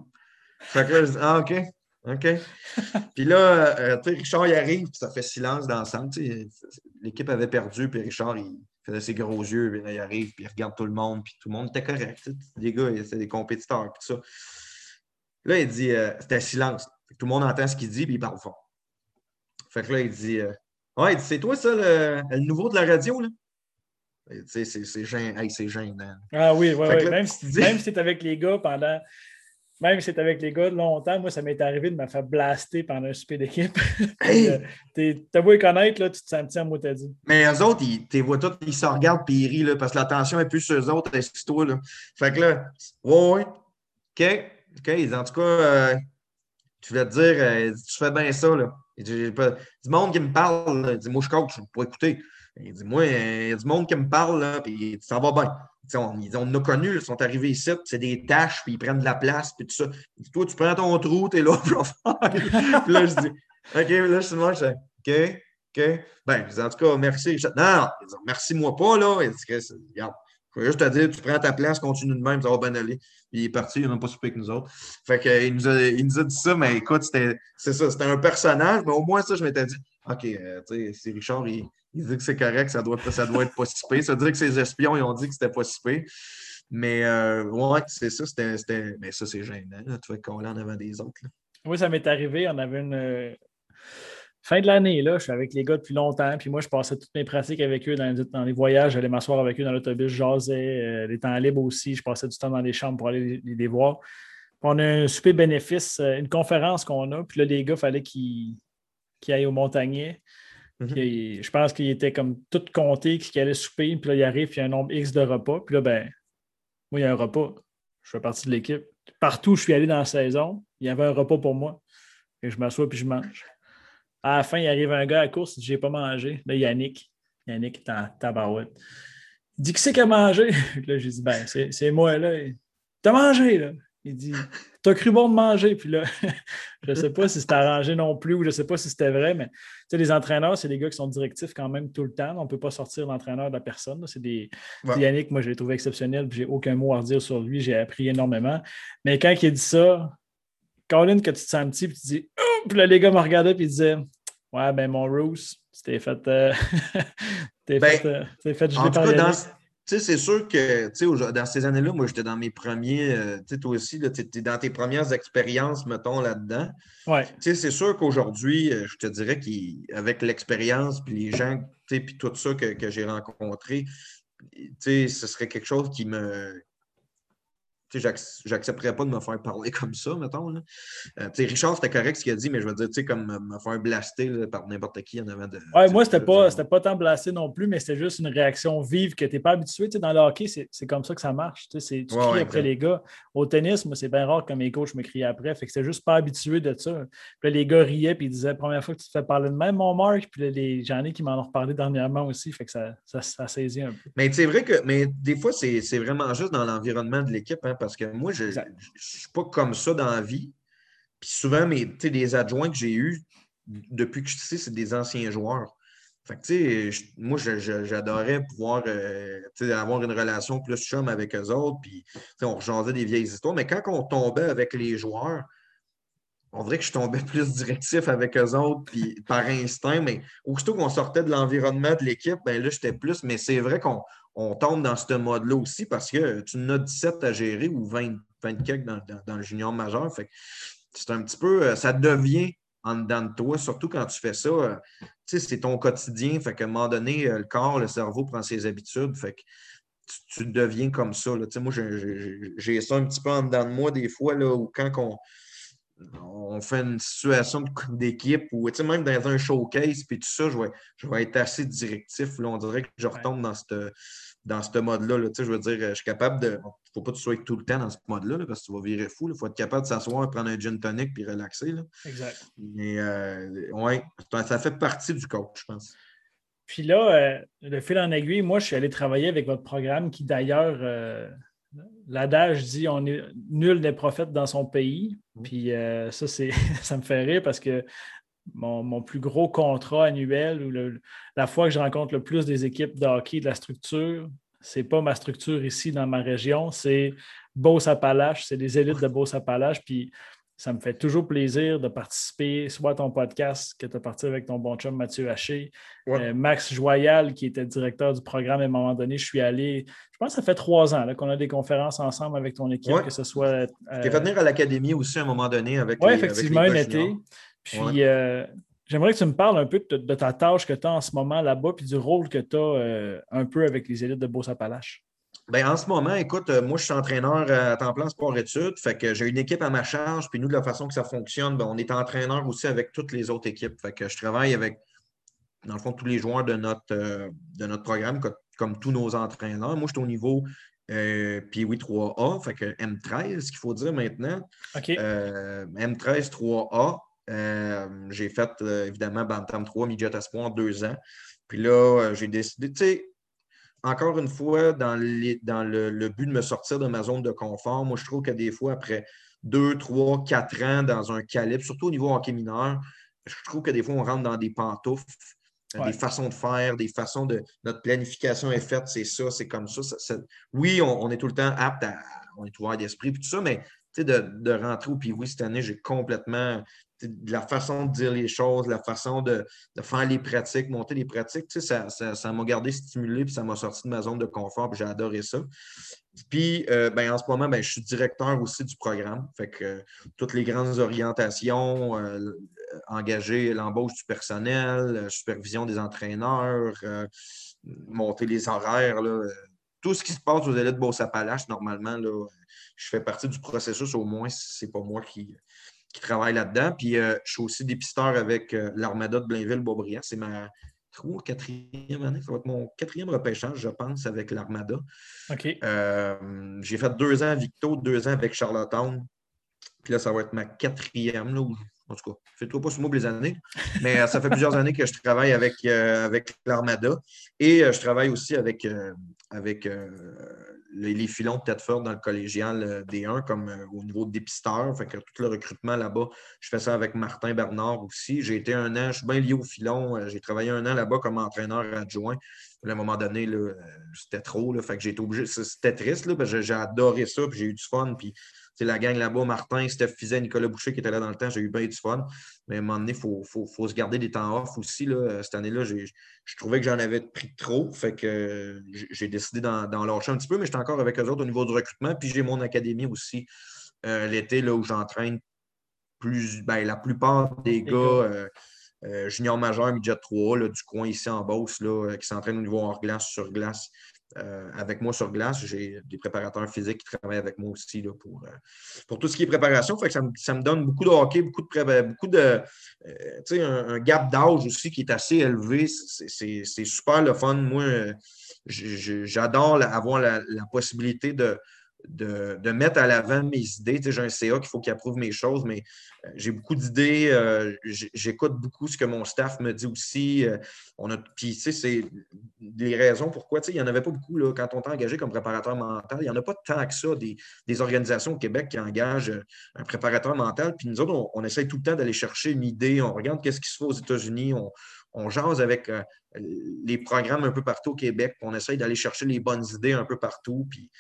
Fait que là, je dis, ah, OK. OK. puis là, tu sais, Richard, il arrive, puis ça fait silence dans l'ensemble. L'équipe avait perdu, puis Richard, il, faisait ses gros yeux, puis là, il arrive, puis il regarde tout le monde, puis tout le monde était correct. Les gars, c'est des compétiteurs, puis tout ça. Là, il dit, euh, c'était silence. Tout le monde entend ce qu'il dit, puis il parle fort. Fait que là, il dit, euh, ouais, c'est toi ça, le, nouveau de la radio, là? Tu sais, c'est gênant. Ah oui, oui, oui. Même si, même si tu es avec les gars pendant même si c'est avec les gars de longtemps, moi, ça m'est arrivé de me faire blaster pendant un super d'équipe. Hey! Euh, t'as beau les connaître, là, tu te sens en mot dit. Mais eux autres, ils, t'es vois tous, ils se regardent et ils rient là, parce que l'attention est plus sur eux autres, toi Là. Fait que là, ouais, ouais. OK. OK. En tout cas, euh, tu voulais te dire, euh, tu fais bien ça. Là. Il dit, du monde qui me parle, il dit, moi, je coach, je peux écouter. Il dit, moi, il y a du monde qui me parle, là, puis ça va bien. On, on a connus, ils sont arrivés ici, c'est des tâches, puis ils prennent de la place, puis tout ça. Toi, tu prends ton trou, t'es là, puis là, je dis, OK, là, je moi, je dis, OK, OK. Ben, en tout cas, merci. non, non, merci moi pas, là. Il dit, regarde, je vais juste te dire, tu prends ta place, continue de même, ça va bien aller. Puis il est parti, il n'a pas soupé avec nous autres. Fait qu'il nous, il nous a dit ça, mais écoute, c'est ça, c'était un personnage, mais au moins ça, je m'étais dit, OK, euh, tu sais, c'est Richard, il, il, dit que c'est correct, ça doit, ça doit être pas si Ça veut dire que ses espions, ils ont dit que c'était pas si Mais euh, ouais, c'est ça, c'était, Mais ça, c'est gênant, là, tu fais coller en avant des autres. Oui, ça m'est arrivé. On avait une, fin de l'année, là, je suis avec les gars depuis longtemps. Puis moi, je passais toutes mes pratiques avec eux dans, les voyages. J'allais m'asseoir avec eux dans l'autobus, je jasais. Euh, les temps libres aussi, je passais du temps dans les chambres pour aller les, voir. on a un super bénéfice, euh, une conférence qu'on a. Puis là, les gars, il fallait qu'ils aillent au Montagnier. Mhm. je pense qu'ils étaient comme tout comptés, qu'ils allaient souper. Puis là, il arrive, il y a un nombre X de repas. Puis là, ben, moi, il y a un repas. Je fais partie de l'équipe. Partout où je suis allé dans la saison, il y avait un repas pour moi. Et je m'assois puis je mange. À la fin, il arrive un gars à la course, J'ai pas mangé. Là, Yannick, Yannick est en tabarouette. Il dit Qui c'est qui a mangé? Là, j'ai dit Ben, c'est moi, là. T'as mangé, là. Il dit T'as cru bon de manger. Puis là, je ne sais pas si c'était arrangé non plus ou je ne sais pas si c'était vrai, mais tu sais, les entraîneurs, c'est des gars qui sont directifs quand même tout le temps. On ne peut pas sortir l'entraîneur de la personne. C'est des. Yannick, moi, je l'ai trouvé exceptionnel, puis j'ai aucun mot à redire sur lui. J'ai appris énormément. Mais quand il a dit ça, Colin, que tu te sens petit, puis tu dis oh! Puis là, les gars me regardaient, puis ils disaient Ouais, ben mon Roos, c'était fait. Euh... t'es ben, fait, euh, fait en tout cas, dans, c'est sûr que dans ces années-là, moi, j'étais dans mes premiers. Euh, sais, toi aussi, tu es dans tes premières expériences, mettons, là-dedans. Ouais. C'est sûr qu'aujourd'hui, euh, je te dirais qu'avec l'expérience, puis les gens, puis tout ça que, que j'ai rencontré, ce serait quelque chose qui me, j'accepterais pas de me faire parler comme ça, mettons. Euh, Richard, c'était correct ce qu'il a dit, mais je veux dire, comme me faire blaster par n'importe qui en avant de. Ouais, moi, c'était pas, pas tant blasté non plus, mais c'était juste une réaction vive que tu n'es pas habitué. dans le hockey, c'est comme ça que ça marche. Tu cries après les gars. Au tennis, moi, c'est bien rare que mes coachs me crient après. Fait que c'était juste pas habitué de ça. Puis les gars riaient et ils disaient première fois que tu te fais parler de même, mon Marc. Puis les j'en ai qui m'en ont reparlé dernièrement aussi. Fait que ça, ça, saisit un peu. Mais c'est vrai que mais des fois, c'est vraiment juste dans l'environnement de l'équipe. Hein, parce que moi, je ne suis pas comme ça dans la vie. Puis souvent, mes, des adjoints que j'ai eus depuis que je suis c'est des anciens joueurs. Fait que, moi, j'adorais pouvoir euh, avoir une relation plus chum avec eux autres, puis on rejasait des vieilles histoires. Mais quand on tombait avec les joueurs, on dirait que je tombais plus directif avec eux autres, puis par instinct, mais aussitôt qu'on sortait de l'environnement de l'équipe, ben là, j'étais plus. Mais c'est vrai qu'on on tombe dans ce mode-là aussi parce que tu en as 17 à gérer ou 20, 20 dans, le junior majeur. Fait c'est un petit peu, euh, ça devient en dedans de toi, surtout quand tu fais ça. Euh, c'est ton quotidien. Fait qu'à un moment donné, euh, le corps, le cerveau prend ses habitudes. Fait que tu, deviens comme ça. Là. Moi, j'ai ça un petit peu en dedans de moi des fois, là, où quand on, on fait une situation d'équipe ou même dans un showcase, puis tout ça, je vais, je vais être assez directif. Là, on dirait que je retombe dans cette, dans ce mode-là. je veux dire, je suis capable de. Il ne faut pas que tu sois tout le temps dans ce mode-là parce que tu vas virer fou. Il faut être capable de s'asseoir, prendre un gin tonic puis relaxer. Là. Exact. Mais euh, ouais, ça fait partie du coach, je pense. Puis là, euh, le fil en aiguille, moi, je suis allé travailler avec votre programme qui d'ailleurs. Euh, L'adage dit on est nul des prophètes dans son pays. Puis euh, ça, ça me fait rire parce que mon, plus gros contrat annuel ou la fois que je rencontre le plus des équipes de hockey de la structure, c'est pas ma structure ici dans ma région, c'est Beauce-Appalaches, c'est les élites de Beauce-Appalaches. Puis ça me fait toujours plaisir de participer soit à ton podcast que tu as parti avec ton bon chum Mathieu Haché, euh, Max Joyal, qui était directeur du programme à un moment donné. Je suis allé, je pense que ça fait trois ans qu'on a des conférences ensemble avec ton équipe, que ce soit. Euh, tu es fait venir à l'académie aussi à un moment donné avec Oui, effectivement, un été. Puis euh, j'aimerais que tu me parles un peu de, ta tâche que tu as en ce moment là-bas, puis du rôle que tu as un peu avec les élites de Beauce-Appalaches. Ben, en ce moment, écoute, euh, moi, je suis entraîneur à temps plein sport-études. Fait que j'ai une équipe à ma charge. Puis nous, de la façon que ça fonctionne, ben, on est entraîneur aussi avec toutes les autres équipes. Fait que je travaille avec, dans le fond, tous les joueurs de notre, euh, de notre programme, comme tous nos entraîneurs. Moi, je suis au niveau Euh, puis oui, 3A, fait que M13, qu'il faut dire maintenant. OK. M13, 3A. j'ai fait évidemment Bantam 3, Midget Espoir, deux ans. Puis là, j'ai décidé, tu sais, encore une fois, dans, dans le, but de me sortir de ma zone de confort, moi, je trouve que des fois, après deux, trois, quatre ans dans un calibre, surtout au niveau hockey mineur, je trouve que des fois, on rentre dans des pantoufles, des façons de faire, des façons de. Notre planification est faite, c'est ça, c'est comme ça. oui, on, est tout le temps apte à. On est ouvert d'esprit, puis tout ça, mais de, de rentrer au puis oui, cette année, j'ai complètement de la façon de dire les choses, la façon de, faire les pratiques, monter les pratiques, ça, m'a gardé stimulé, puis ça m'a sorti de ma zone de confort, puis j'ai adoré ça. Puis, euh, ben, en ce moment, ben, je suis directeur aussi du programme. Fait que euh, toutes les grandes orientations, euh, engager l'embauche du personnel, supervision des entraîneurs, monter les horaires, tout ce qui se passe aux élèves de Beauce-Appalaches, normalement, là, je fais partie du processus, au moins, c'est pas moi qui, qui travaille là-dedans. Puis euh, je suis aussi dépisteur avec euh, l'Armada de Blainville-Beaubriand. C'est ma trois, quatrième année. Ça va être mon quatrième repêchage, je pense, avec l'Armada. OK. Euh, j'ai fait deux ans à Victo, deux ans avec Charlottetown. Puis là, ça va être ma quatrième. Là, en tout cas, fais-toi pas sous moi les années. Mais ça fait plusieurs années que je travaille avec, avec l'Armada. Et je travaille aussi avec, avec les, filons de tête forte dans le collégial euh, D1 comme euh, au niveau de dépisteur. Fait que tout le recrutement là-bas, je fais ça avec Martin Bernard aussi. J'ai été un an, je suis bien lié au filon. Euh, j'ai travaillé un an là-bas comme entraîneur adjoint. À un moment donné, c'était trop. Fait que j'ai été obligé. C'était triste, parce que j'ai adoré ça, puis j'ai eu du fun. Puis c'est la gang là-bas, Martin, Steph Fizet, Nicolas Boucher qui étaient là dans le temps, j'ai eu bien du fun. Mais à un moment donné, il faut, se garder des temps off aussi. Là. Cette année-là, je trouvais que j'en avais pris trop. Fait que j'ai décidé d'en lâcher un petit peu, mais j'étais encore avec eux autres au niveau du recrutement. Puis j'ai mon académie aussi euh, l'été où j'entraîne plus ben, la plupart des gars. Euh, euh, junior majeur, midget 3 du coin ici en Beauce, là, qui s'entraînent au niveau hors glace, sur glace. Euh, avec moi sur glace. J'ai des préparateurs physiques qui travaillent avec moi aussi là, pour, euh, pour tout ce qui est préparation. Fait que ça, me, donne beaucoup de hockey, beaucoup de, beaucoup de euh, un, gap d'âge aussi qui est assez élevé. C'est super le fun. Moi, j'adore avoir la, possibilité de, de, mettre à l'avant mes idées. j'ai un CA qu'il faut qu'il approuve mes choses, mais euh, j'ai beaucoup d'idées. Euh, j'écoute beaucoup ce que mon staff me dit aussi. Euh, on a, puis, c'est les raisons pourquoi. il n'y en avait pas beaucoup quand on est engagé comme préparateur mental. Il n'y en a pas tant que ça des, organisations au Québec qui engagent un préparateur mental. Puis nous autres, on, essaie tout le temps d'aller chercher une idée. On regarde qu'est-ce qui se fait aux États-Unis. On, on jase avec les programmes un peu partout au Québec. On essaye d'aller chercher les bonnes idées un peu partout. Puis,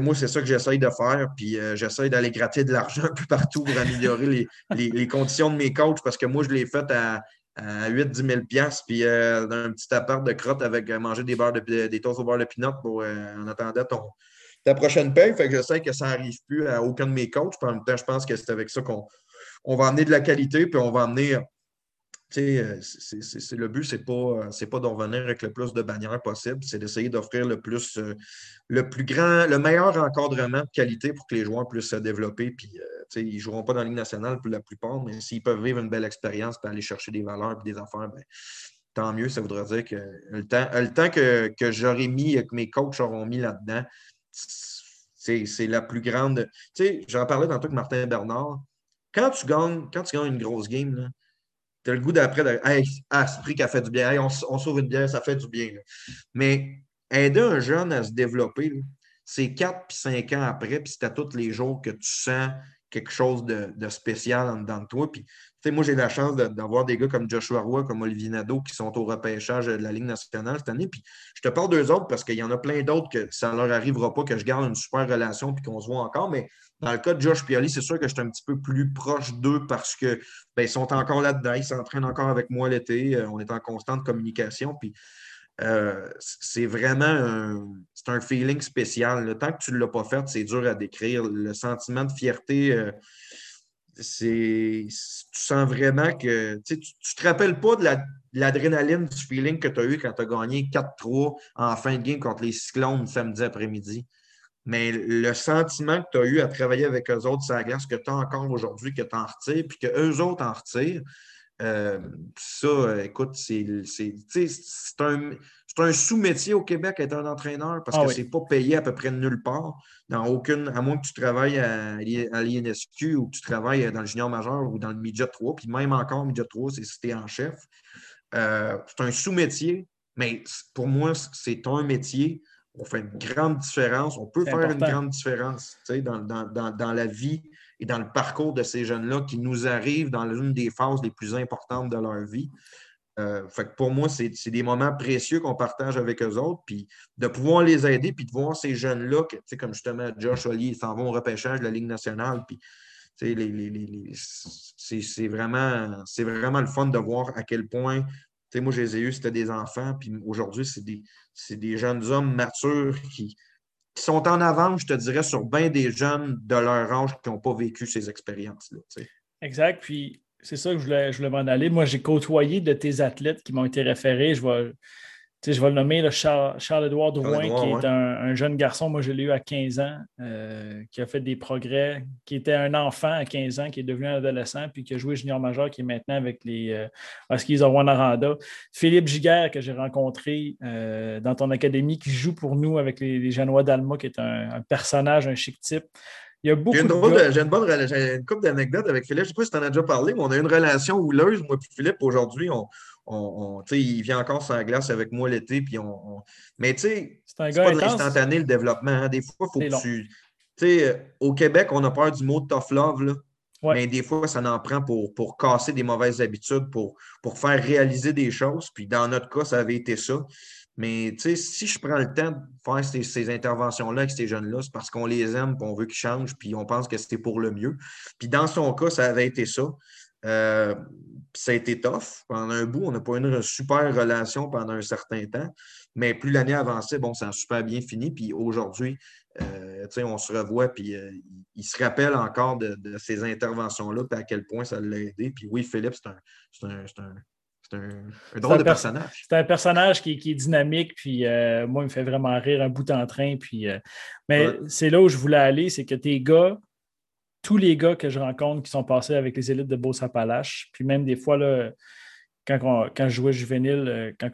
moi, c'est ça que j'essaye de faire. Puis euh, j'essaye d'aller gratter de l'argent un peu partout pour améliorer les, conditions de mes coachs parce que moi, je l'ai fait à, 8-10 000 puis euh, dans un petit appart de crotte avec euh, manger des, beurres de, des au beurre de pinot pour, en attendant ton, ta prochaine paye. Fait que je sais que ça n'arrive plus à aucun de mes coachs. Puis en même temps, je pense que c'est avec ça qu'on on va amener de la qualité, puis on va amener euh, c'est le but, ce n'est pas, euh, pas d'en revenir avec le plus de bannières possible, c'est d'essayer d'offrir le plus, euh, le plus grand, le meilleur encadrement de qualité pour que les joueurs puissent se développer. Puis, ils ne joueront pas dans la Ligue nationale pour la plupart, mais s'ils peuvent vivre une belle expérience et aller chercher des valeurs et des affaires, ben, tant mieux. Ça voudrait dire que le temps, le temps que, que j'aurais mis, que mes coachs auront mis là-dedans, c'est la plus grande. J'en parlais tantôt avec Martin Bernard. Quand tu gagnes, quand tu gagnes une grosse game, tu as le goût d'après de Hey, ah, ce prix qui a fait du bien, on, on, sauve une bière, ça fait du bien. Mais aider un jeune à se développer, c'est quatre puis cinq ans après, puis c'est à tous les jours que tu sens quelque chose de, spécial dans toi. Puis, moi, j'ai la chance d'avoir des gars comme Joshua Roy, comme Olivier Nadeau, qui sont au repêchage de la Ligue nationale cette année. Puis, je te parle d'eux autres parce qu'il y en a plein d'autres que ça ne leur arrivera pas, que je garde une super relation puis qu'on se voit encore. Mais dans le cas de Josh Pioli, c'est sûr que je suis un petit peu plus proche d'eux parce qu'ils ben, sont encore là-dedans, ils s'entraînent encore avec moi l'été, euh, on est en constante communication. Puis euh, c'est vraiment un, un feeling spécial. Le temps que tu ne l'as pas fait, c'est dur à décrire. Le sentiment de fierté, euh, c'est tu sens vraiment que tu ne te rappelles pas de l'adrénaline du feeling que tu as eu quand tu as gagné 4-3 en fin de game contre les Cyclones samedi après-midi. Mais le sentiment que tu as eu à travailler avec eux autres, c'est la glace que tu as encore aujourd'hui, que tu en retires, puis qu'eux autres en retirent, euh, ça, écoute, c'est un, un sous-métier au Québec être un entraîneur parce ah que c'est pas payé à peu près nulle part, dans aucune, à moins que tu travailles à, l'INSQ ou que tu travailles dans le junior majeur ou dans le midget 3, puis même encore, midget 3, c'est si tu es en chef. Euh, c'est un sous-métier, mais pour moi, c'est un métier. On fait une grande différence. On peut faire une grande différence dans, dans, la vie et dans le parcours de ces jeunes-là qui nous arrivent dans l'une des phases les plus importantes de leur vie. Euh, fait pour moi, c'est des moments précieux qu'on partage avec eux autres, puis de pouvoir les aider, puis de voir ces jeunes-là, comme justement Josh Ollier, ils s'en vont au repêchage de la Ligue nationale, puis c'est vraiment, vraiment le fun de voir à quel point, moi, je les ai eus, c'était des enfants, puis aujourd'hui, c'est des, des, jeunes hommes matures qui, qui, sont en avant, je te dirais, sur bien des jeunes de leur âge qui n'ont pas vécu ces expériences-là. Exact. Puis c'est ça que je voulais, je voulais m'en aller. Moi, j'ai côtoyé de tes athlètes qui m'ont été référés. Je vais, je vais le nommer Charles-Édouard Drouin, qui est un, jeune garçon. Moi, je l'ai eu à 15 ans, euh, qui a fait des progrès, qui était un enfant à 15 ans, qui est devenu un adolescent, puis qui a joué junior majeur, qui est maintenant avec les euh, Huskies Aranda. Philippe Giguère, que j'ai rencontré euh, dans ton académie, qui joue pour nous avec les, les Janois d'Alma, qui est un, personnage, un chic type. Il y a beaucoup j'ai une, de une, bonne j'ai une couple d'anecdotes avec Philippe. Je ne sais pas si tu en as déjà parlé, mais on a une relation houleuse, moi et Philippe, aujourd'hui. On, on, il vient encore sur la glace avec moi l'été. Puis on, Mais tu sais, c'est, pas de l'instantané le développement. Hein. Des fois, il faut que tu. Tu sais, au Québec, on a peur du mot tough love. Là. Mais des fois, ça en prend pour, pour casser des mauvaises habitudes, pour, pour faire réaliser des choses. Puis dans notre cas, ça avait été ça. Mais si je prends le temps de faire ces, interventions-là avec ces jeunes-là, c'est parce qu'on les aime, et on veut qu'ils changent, puis on pense que c'était pour le mieux. Puis dans son cas, ça avait été ça. Euh, ça a été tough. Pendant un bout, on n'a pas eu une super relation pendant un certain temps. Mais plus l'année avançait, bon, ça a super bien fini. Puis aujourd'hui, euh, on se revoit, puis euh, il se rappelle encore de, ces interventions-là, puis à quel point ça l'a aidé. Puis oui, Philippe, c'est un, un, drôle de personnage. C'est un personnage qui, est dynamique, puis euh, moi, il me fait vraiment rire un bout en train. Puis, euh, mais c'est là où je voulais aller, c'est que tes gars, tous les gars que je rencontre qui sont passés avec les élites de Beauce-Appalaches, puis même des fois, là, quand, quand je jouais juvénile, euh, quand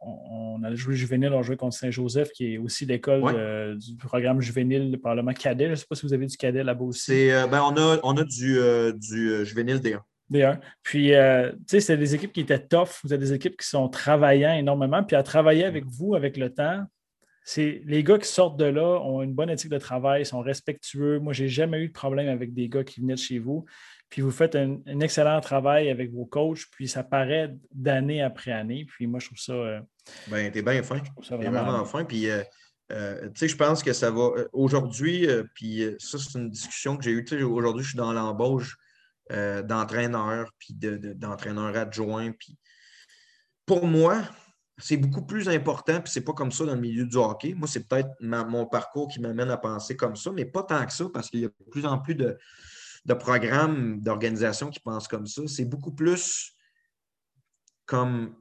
on, a joué juvénile, on jouait contre Saint-Joseph, qui est aussi l'école du programme juvénile, probablement cadet. Je ne sais pas si vous avez du cadet là-bas aussi. Ben, on, a, on a du, du juvénile D1. Puis, euh, tu sais, c'est des équipes qui étaient tough. Vous avez des équipes qui sont travaillant énormément. Puis à travailler avec vous, avec le temps, c'est les gars qui sortent de là ont une bonne éthique de travail, sont respectueux. Moi, je n'ai jamais eu de problème avec des gars qui venaient de chez vous. Puis vous faites un, excellent travail avec vos coachs, puis ça paraît d'année après année. Puis moi, je trouve ça. Euh, ben, t'es bien fin. T'es vraiment, fin. Puis, euh, tu sais, je pense que ça va. Aujourd'hui, puis ça, c'est une discussion que j'ai eue. Aujourd'hui, je suis dans l'embauche euh, d'entraîneur, puis d'entraîneur adjoint. Puis pour moi, c'est beaucoup plus important, puis c'est pas comme ça dans le milieu du hockey. Moi, c'est peut-être mon parcours qui m'amène à penser comme ça, mais pas tant que ça, parce qu'il y a de plus en plus de, programmes, d'organisations qui pensent comme ça. C'est beaucoup plus comme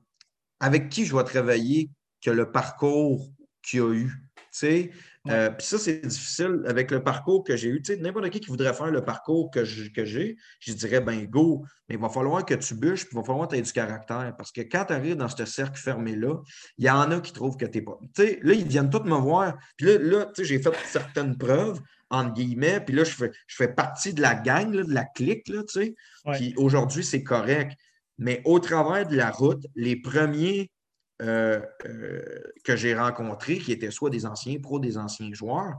avec qui je vais travailler que le parcours qu'il y a eu. Tu sais, euh, puis ça, c'est difficile avec le parcours que j'ai eu. Tu sais, n'importe qui qui voudrait faire le parcours que j'ai, je dirais, ben go, mais il va falloir que tu bûches, puis il va falloir que tu aies du caractère. Parce que quand tu arrives dans ce cercle fermé-là, il y en a qui trouvent que tu n'es pas. Tu sais, là, ils viennent tous me voir. Puis là, là tu sais, j'ai fait certaines preuves, entre guillemets, puis là, je fais, je fais partie de la gang, de la clique, là, tu sais. Puis aujourd'hui, c'est correct. Mais au travers de la route, les premiers euh, euh, que j'ai rencontrés, qui étaient soit des anciens pros, des anciens joueurs,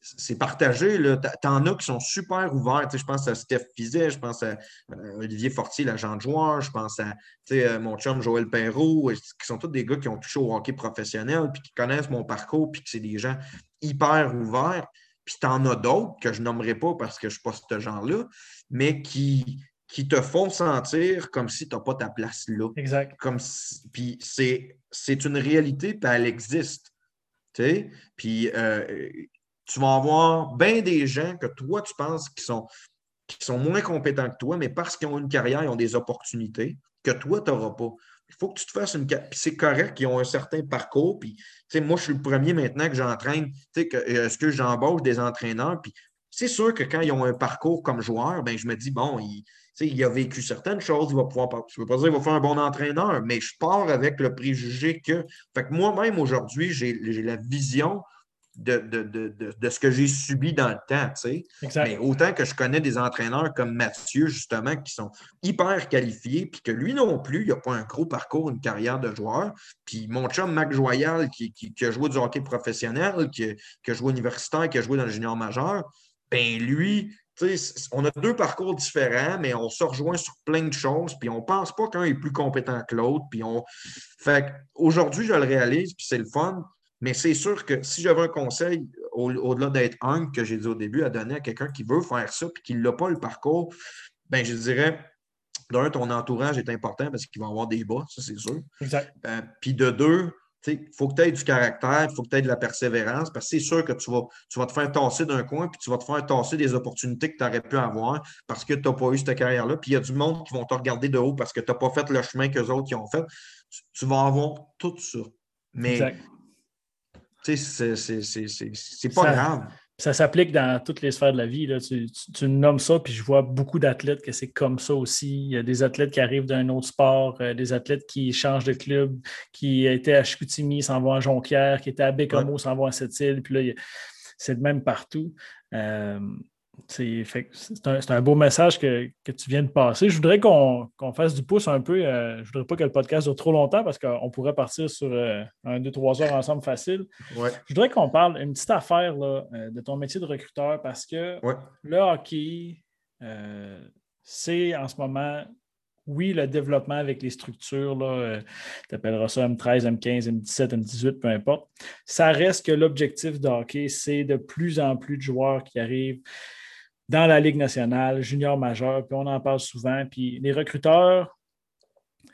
c'est partagé. Tu en as qui sont super ouverts. je pense à Steph Fizet, je pense à euh, Olivier Fortier, l'agent de joueur, je pense à mon chum Joël Perrault, qui sont tous des gars qui ont touché au hockey professionnel, puis qui connaissent mon parcours, puis que c'est des gens hyper ouverts. Puis tu en as d'autres que je nommerai pas parce que je ne suis pas ce genre-là, mais qui, qui te font sentir comme si tu n'as pas ta place là. Exact. Comme puis c'est une réalité, puis elle existe. Puis euh, tu vas avoir bien des gens que toi, tu penses qui sont, qui sont moins compétents que toi, mais parce qu'ils ont une carrière, ils ont des opportunités que toi, tu n'auras pas. Il faut que tu te fasses une. Puis c'est correct qu'ils ont un certain parcours. Puis, moi, je suis le premier maintenant que j'entraîne. Est-ce que j'embauche des entraîneurs? Puis c'est sûr que quand ils ont un parcours comme joueur, ben, je me dis, bon, il, il a vécu certaines choses, il va pouvoir. Je ne veux pas dire qu'il va faire un bon entraîneur, mais je pars avec le préjugé que. Fait que moi-même, aujourd'hui, j'ai la vision de, de, ce que j'ai subi dans le temps. Mais autant que je connais des entraîneurs comme Mathieu, justement, qui sont hyper qualifiés, puis que lui non plus, il n'a pas un gros parcours, une carrière de joueur. Puis mon chum Mac Joyal, qui, a joué du hockey professionnel, qui, qui, a joué universitaire, qui a joué dans le junior majeur, ben lui, on a deux parcours différents, mais on se rejoint sur plein de choses, puis on ne pense pas qu'un est plus compétent que l'autre. Puis on... Fait aujourd'hui, je le réalise, puis c'est le fun. Mais c'est sûr que si j'avais un conseil, au-delà d'être un que j'ai dit au début, à donner à quelqu'un qui veut faire ça puis qui n'a pas le parcours, ben je dirais, d'un, ton entourage est important parce qu'il va avoir des bas, ça c'est sûr. Exact. Euh, puis de deux, il faut que tu aies du caractère, il faut que tu aies de la persévérance, parce que c'est sûr que tu vas, tu vas te faire tasser d'un coin, puis tu vas te faire tasser des opportunités que tu aurais pu avoir parce que tu n'as pas eu cette carrière-là. Puis il y a du monde qui vont te regarder de haut parce que tu n'as pas fait le chemin qu'eux autres qui ont fait. Tu, vas avoir tout ça. Mais c'est pas grave. Ça s'applique dans toutes les sphères de la vie. Là. Tu, tu, nommes ça, puis je vois beaucoup d'athlètes que c'est comme ça aussi. Il y a des athlètes qui arrivent d'un autre sport, euh, des athlètes qui changent de club, qui étaient à Chicoutimi, s'en vont à Jonquière, qui étaient à Bécamo, s'en vont à Sept-Îles. Puis là, c'est le même partout. Euh, c'est un, beau message que, tu viens de passer. Je voudrais qu'on fasse du pouce un peu. Euh, je ne voudrais pas que le podcast dure trop longtemps parce qu'on pourrait partir sur euh, un, deux, trois heures ensemble facile. Je voudrais qu'on parle une petite affaire là, euh, de ton métier de recruteur parce que le hockey, c'est en ce moment, oui, le développement avec les structures, tu appelleras ça M13, M15, M17, M18, peu importe. Ça reste que l'objectif de hockey, c'est de plus en plus de joueurs qui arrivent dans la Ligue nationale, junior majeur, puis on en parle souvent. Puis les recruteurs,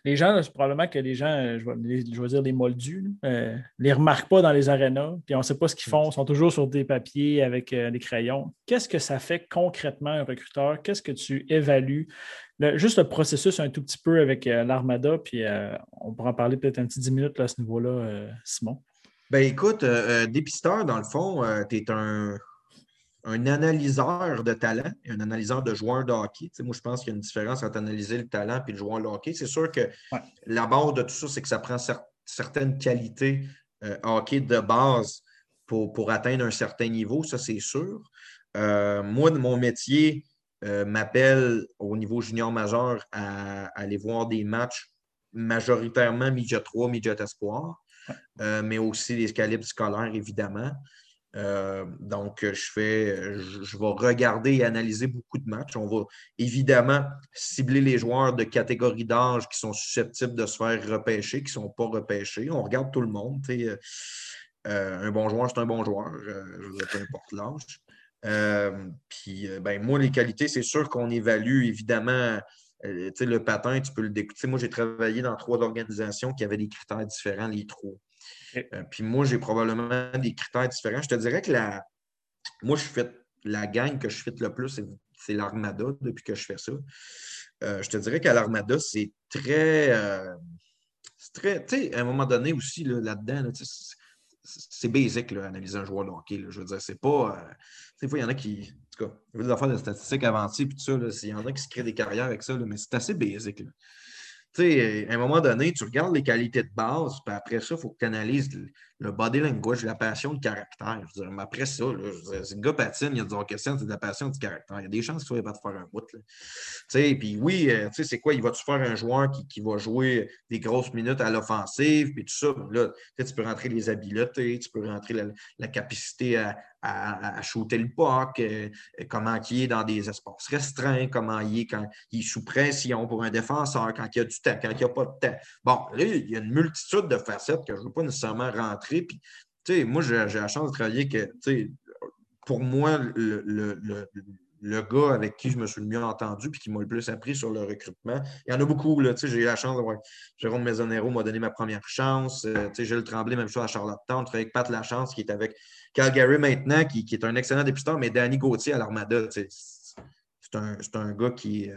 les gens, probablement que les gens, euh, je vais, dire les moldus, ne euh, les remarquent pas dans les arénas, puis on ne sait pas ce qu'ils font, ils sont toujours sur des papiers avec euh, des crayons. Qu'est-ce que ça fait concrètement un recruteur? Qu'est-ce que tu évalues? juste le processus un tout petit peu avec l'Armada, puis on pourra en parler peut-être un petit 10 minutes à ce niveau-là, Simon. Ben écoute, dépisteur, dans le fond, tu es un, un analyseur de talent et un analyseur de joueurs de hockey. moi, je pense qu'il y a une différence entre analyser le talent et le joueur de hockey. C'est sûr que la base de tout ça, c'est que ça prend certaines qualités euh, hockey de base pour, pour, atteindre un certain niveau, ça, c'est sûr. Euh, moi, mon métier euh, m'appelle au niveau junior majeur à, aller voir des matchs majoritairement midget 3, midget espoir, mais aussi les calibres scolaires, évidemment. Euh, donc, je fais, je, vais regarder et analyser beaucoup de matchs. On va évidemment cibler les joueurs de catégorie d'âge qui sont susceptibles de se faire repêcher, qui ne sont pas repêchés. On regarde tout le monde. Euh, euh, un bon joueur, c'est un bon joueur, peu importe l'âge. puis, ben, moi, les qualités, c'est sûr qu'on évalue évidemment le patin, tu peux le découvrir. Moi, j'ai travaillé dans trois organisations qui avaient des critères différents, les trois. Euh, puis moi, j'ai probablement des critères différents. Je te dirais que la, moi, je fais la gang que je fais le plus, c'est l'Armada depuis que je fais ça. Euh, je te dirais qu'à l'Armada, c'est très. Euh, très. Tu sais, à un moment donné aussi, là-dedans, c'est basic, là, analyser un joueur de hockey. je veux dire, c'est pas. des fois, il y en a qui. En tout cas, il y a des affaires de statistiques avancées, puis tout ça. Il y en a qui se créent des carrières avec ça, mais c'est assez basic. Sais, à un moment donné, tu regardes les qualités de base, puis après ça, il faut que tu analyses le body language, la passion, le caractère. Je veux dire, mais après ça, c'est le gars patine, il y a des questions, c'est de la passion, du caractère. Il y a des chances qu'il va te faire un bout. Tu sais, puis oui, euh, tu sais, c'est quoi? Il va-tu faire un joueur qui, qui, va jouer des grosses minutes à l'offensive, puis tout ça? Là, tu peux rentrer les habiletés, tu peux rentrer la capacité à, à, shooter le puck, euh, comment il est dans des espaces restreints, comment il est quand il est sous pression pour un défenseur, quand il y a du temps, quand il n'y a pas de temps. Bon, là, il y a une multitude de facettes que je ne veux pas nécessairement rentrer. Puis, moi, j'ai la chance de travailler que, pour moi, le gars avec qui je me suis le mieux entendu puis qui m'a le plus appris sur le recrutement. Il y en a beaucoup. J'ai eu la chance d'avoir. Jérôme Maisonero m'a donné ma première chance. Euh, Gilles Tremblay, même chose à Charlottetown. Je avec Pat Lachance qui est avec Calgary maintenant, qui, est un excellent dépisteur, mais Danny Gauthier à l'Armada, c'est un, un, gars qui. Euh,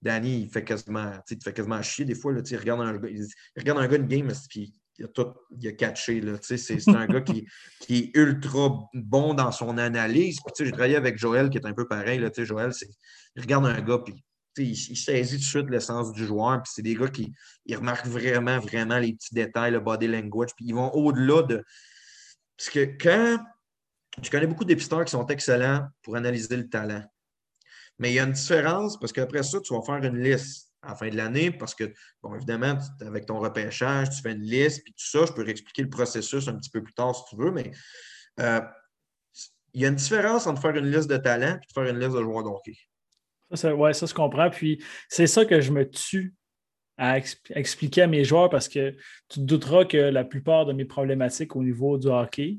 Danny, il fait quasiment, il fait quasiment chier des fois. Là, il, regarde un, il regarde un gars une game, puis il a tout, il a catché. C'est un gars qui, qui, est ultra bon dans son analyse. J'ai travaillé avec Joël qui est un peu pareil. Là, Joël, il regarde un gars, puis il, il, saisit tout de suite l'essence du joueur. Puis c'est des gars qui ils remarquent vraiment, vraiment les petits détails, le body language. Puis ils vont au-delà de. Parce que quand. Je connais beaucoup d'épisteurs qui sont excellents pour analyser le talent. Mais il y a une différence parce qu'après ça, tu vas faire une liste à la fin de l'année parce que, bon, évidemment, avec ton repêchage, tu fais une liste, puis tout ça, je peux réexpliquer le processus un petit peu plus tard si tu veux, mais euh, il y a une différence entre faire une liste de talents et faire une liste de joueurs d'hockey. Oui, ça, je comprends. Puis c'est ça que je me tue à expliquer à mes joueurs parce que tu te douteras que la plupart de mes problématiques au niveau du hockey,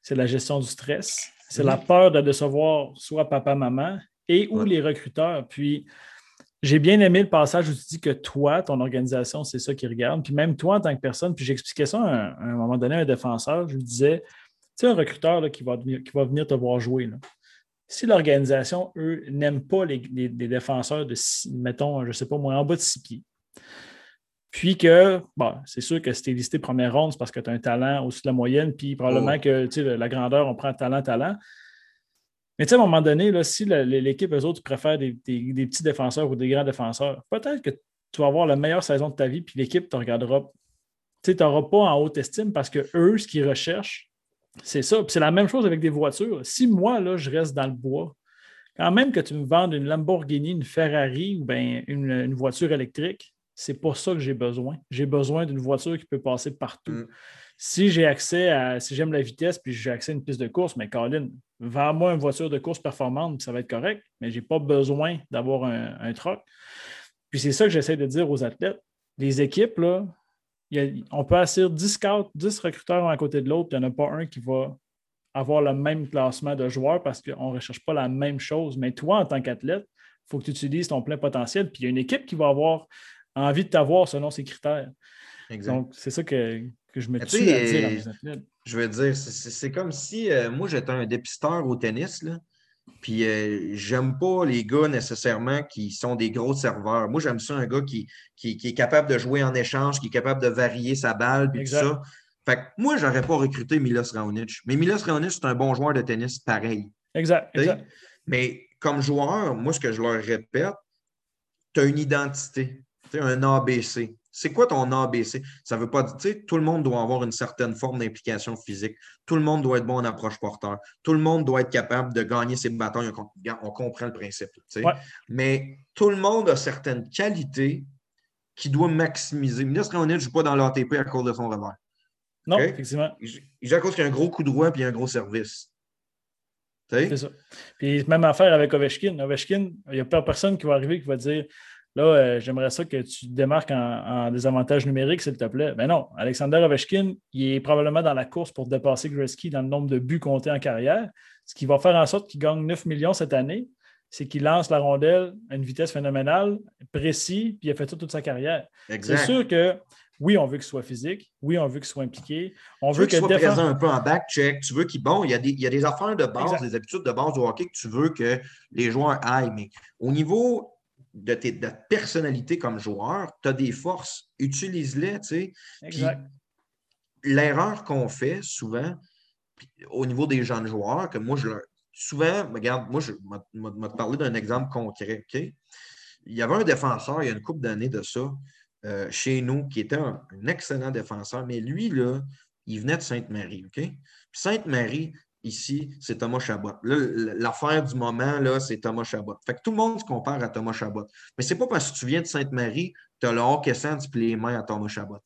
c'est la gestion du stress. C'est la peur de décevoir soit papa, maman et ou les recruteurs. Puis j'ai bien aimé le passage où tu dis que toi, ton organisation, c'est ça qui regarde. Puis même toi, en tant que personne, puis j'expliquais ça à un, moment donné à un défenseur, je lui disais, tu sais, un recruteur qui, va venir, qui va venir te voir jouer. Si l'organisation, eux, n'aiment pas les, défenseurs de, mettons, je ne sais pas moi, en bas de six pieds, puis que, bon, c'est sûr que si tu es listé première ronde, c'est parce que tu as un talent au-dessus de la moyenne, puis probablement que, tu sais, la grandeur, on prend talent, talent. Mais tu sais, à un moment donné, là, si l'équipe, eux autres, préfèrent des, petits défenseurs ou des grands défenseurs, peut-être que tu vas avoir la meilleure saison de ta vie, puis l'équipe te regardera. Tu sais, n'auras pas en haute estime parce que eux, ce qu'ils recherchent, c'est ça. Puis c'est la même chose avec des voitures. Si moi, là, je reste dans le bois, quand même que tu me vendes une Lamborghini, une Ferrari ou une, voiture électrique, c'est pas ça que j'ai besoin. J'ai besoin d'une voiture qui peut passer partout. Mm. Si j'ai accès à, si j'aime la vitesse, puis j'ai accès à une piste de course, mais Colin, vends-moi une voiture de course performante, ça va être correct, mais je n'ai pas besoin d'avoir un, un truck. Puis c'est ça que j'essaie de dire aux athlètes. Les équipes, là, on peut assurer 10 10 recruteurs à côté de l'autre, il n'y en a pas un qui va avoir le même classement de joueurs parce qu'on ne recherche pas la même chose. Mais toi, en tant qu'athlète, il faut que tu utilises ton plein potentiel. Puis il y a une équipe qui va avoir envie de t'avoir selon ses critères. Donc, c'est ça que, que je me tue à dire à mes athlètes. Je veux dire, c'est comme si euh, moi, j'étais un dépisteur au tennis, là, puis euh, j'aime pas les gars nécessairement qui sont des gros serveurs. Moi, j'aime ça un gars qui, qui, est capable de jouer en échange, qui est capable de varier sa balle, puis tout ça. Fait que moi, j'aurais pas recruté Milos Raonic. Mais Milos Raonic, c'est un bon joueur de tennis pareil. Exact, exact. Mais comme joueur, moi, ce que je leur répète, tu as une identité, tu un ABC. C'est quoi ton ABC? Ça veut pas dire, tu sais, tout le monde doit avoir une certaine forme d'implication physique. Tout le monde doit être bon en approche porteur. Tout le monde doit être capable de gagner ses batailles. On, comprend le principe. Mais tout le monde a certaines qualités qui doit maximiser. Là, on ne joue pas dans l'ATP à cause de son revers. Non, effectivement. Il joue à cause qu'il y a un gros coup de droit et un gros service. C'est ça. Puis même affaire avec Ovechkin. Ovechkin, il n'y a pas personne qui va arriver qui va dire Là, euh, j'aimerais ça que tu démarques en, désavantage numérique, s'il te plaît. Mais non, Alexander Ovechkin, il est probablement dans la course pour dépasser Gretzky dans le nombre de buts comptés en carrière. Ce qui va faire en sorte qu'il gagne 9 millions cette année, c'est qu'il lance la rondelle à une vitesse phénoménale, précis, puis il a fait ça toute sa carrière. C'est sûr que oui, on veut qu'il soit physique. Oui, on veut qu'il soit impliqué. On veut, qu'il soit présent un peu en back-check. Tu veux qu'il. Bon, il y, a des, il y a des affaires de base, des habitudes de base du hockey que tu veux que les joueurs aillent. Mais au niveau de, ta personnalité comme joueur, tu as des forces, utilise-les. Tu sais. L'erreur qu'on fait souvent, au niveau des jeunes joueurs, que moi, je souvent, regarde, moi, je vais te parler d'un exemple concret. Il y avait un défenseur, il y a une couple d'années de ça, euh, chez nous, qui était un, excellent défenseur, mais lui, là, il venait de Sainte-Marie. OK? Sainte-Marie, ici, c'est Thomas Chabot. L'affaire du moment, là, c'est Thomas Chabot. Fait que tout le monde se compare à Thomas Chabot. Mais c'est pas parce que tu viens de Sainte-Marie, tu as le hockey tu plies les mains à Thomas Chabot.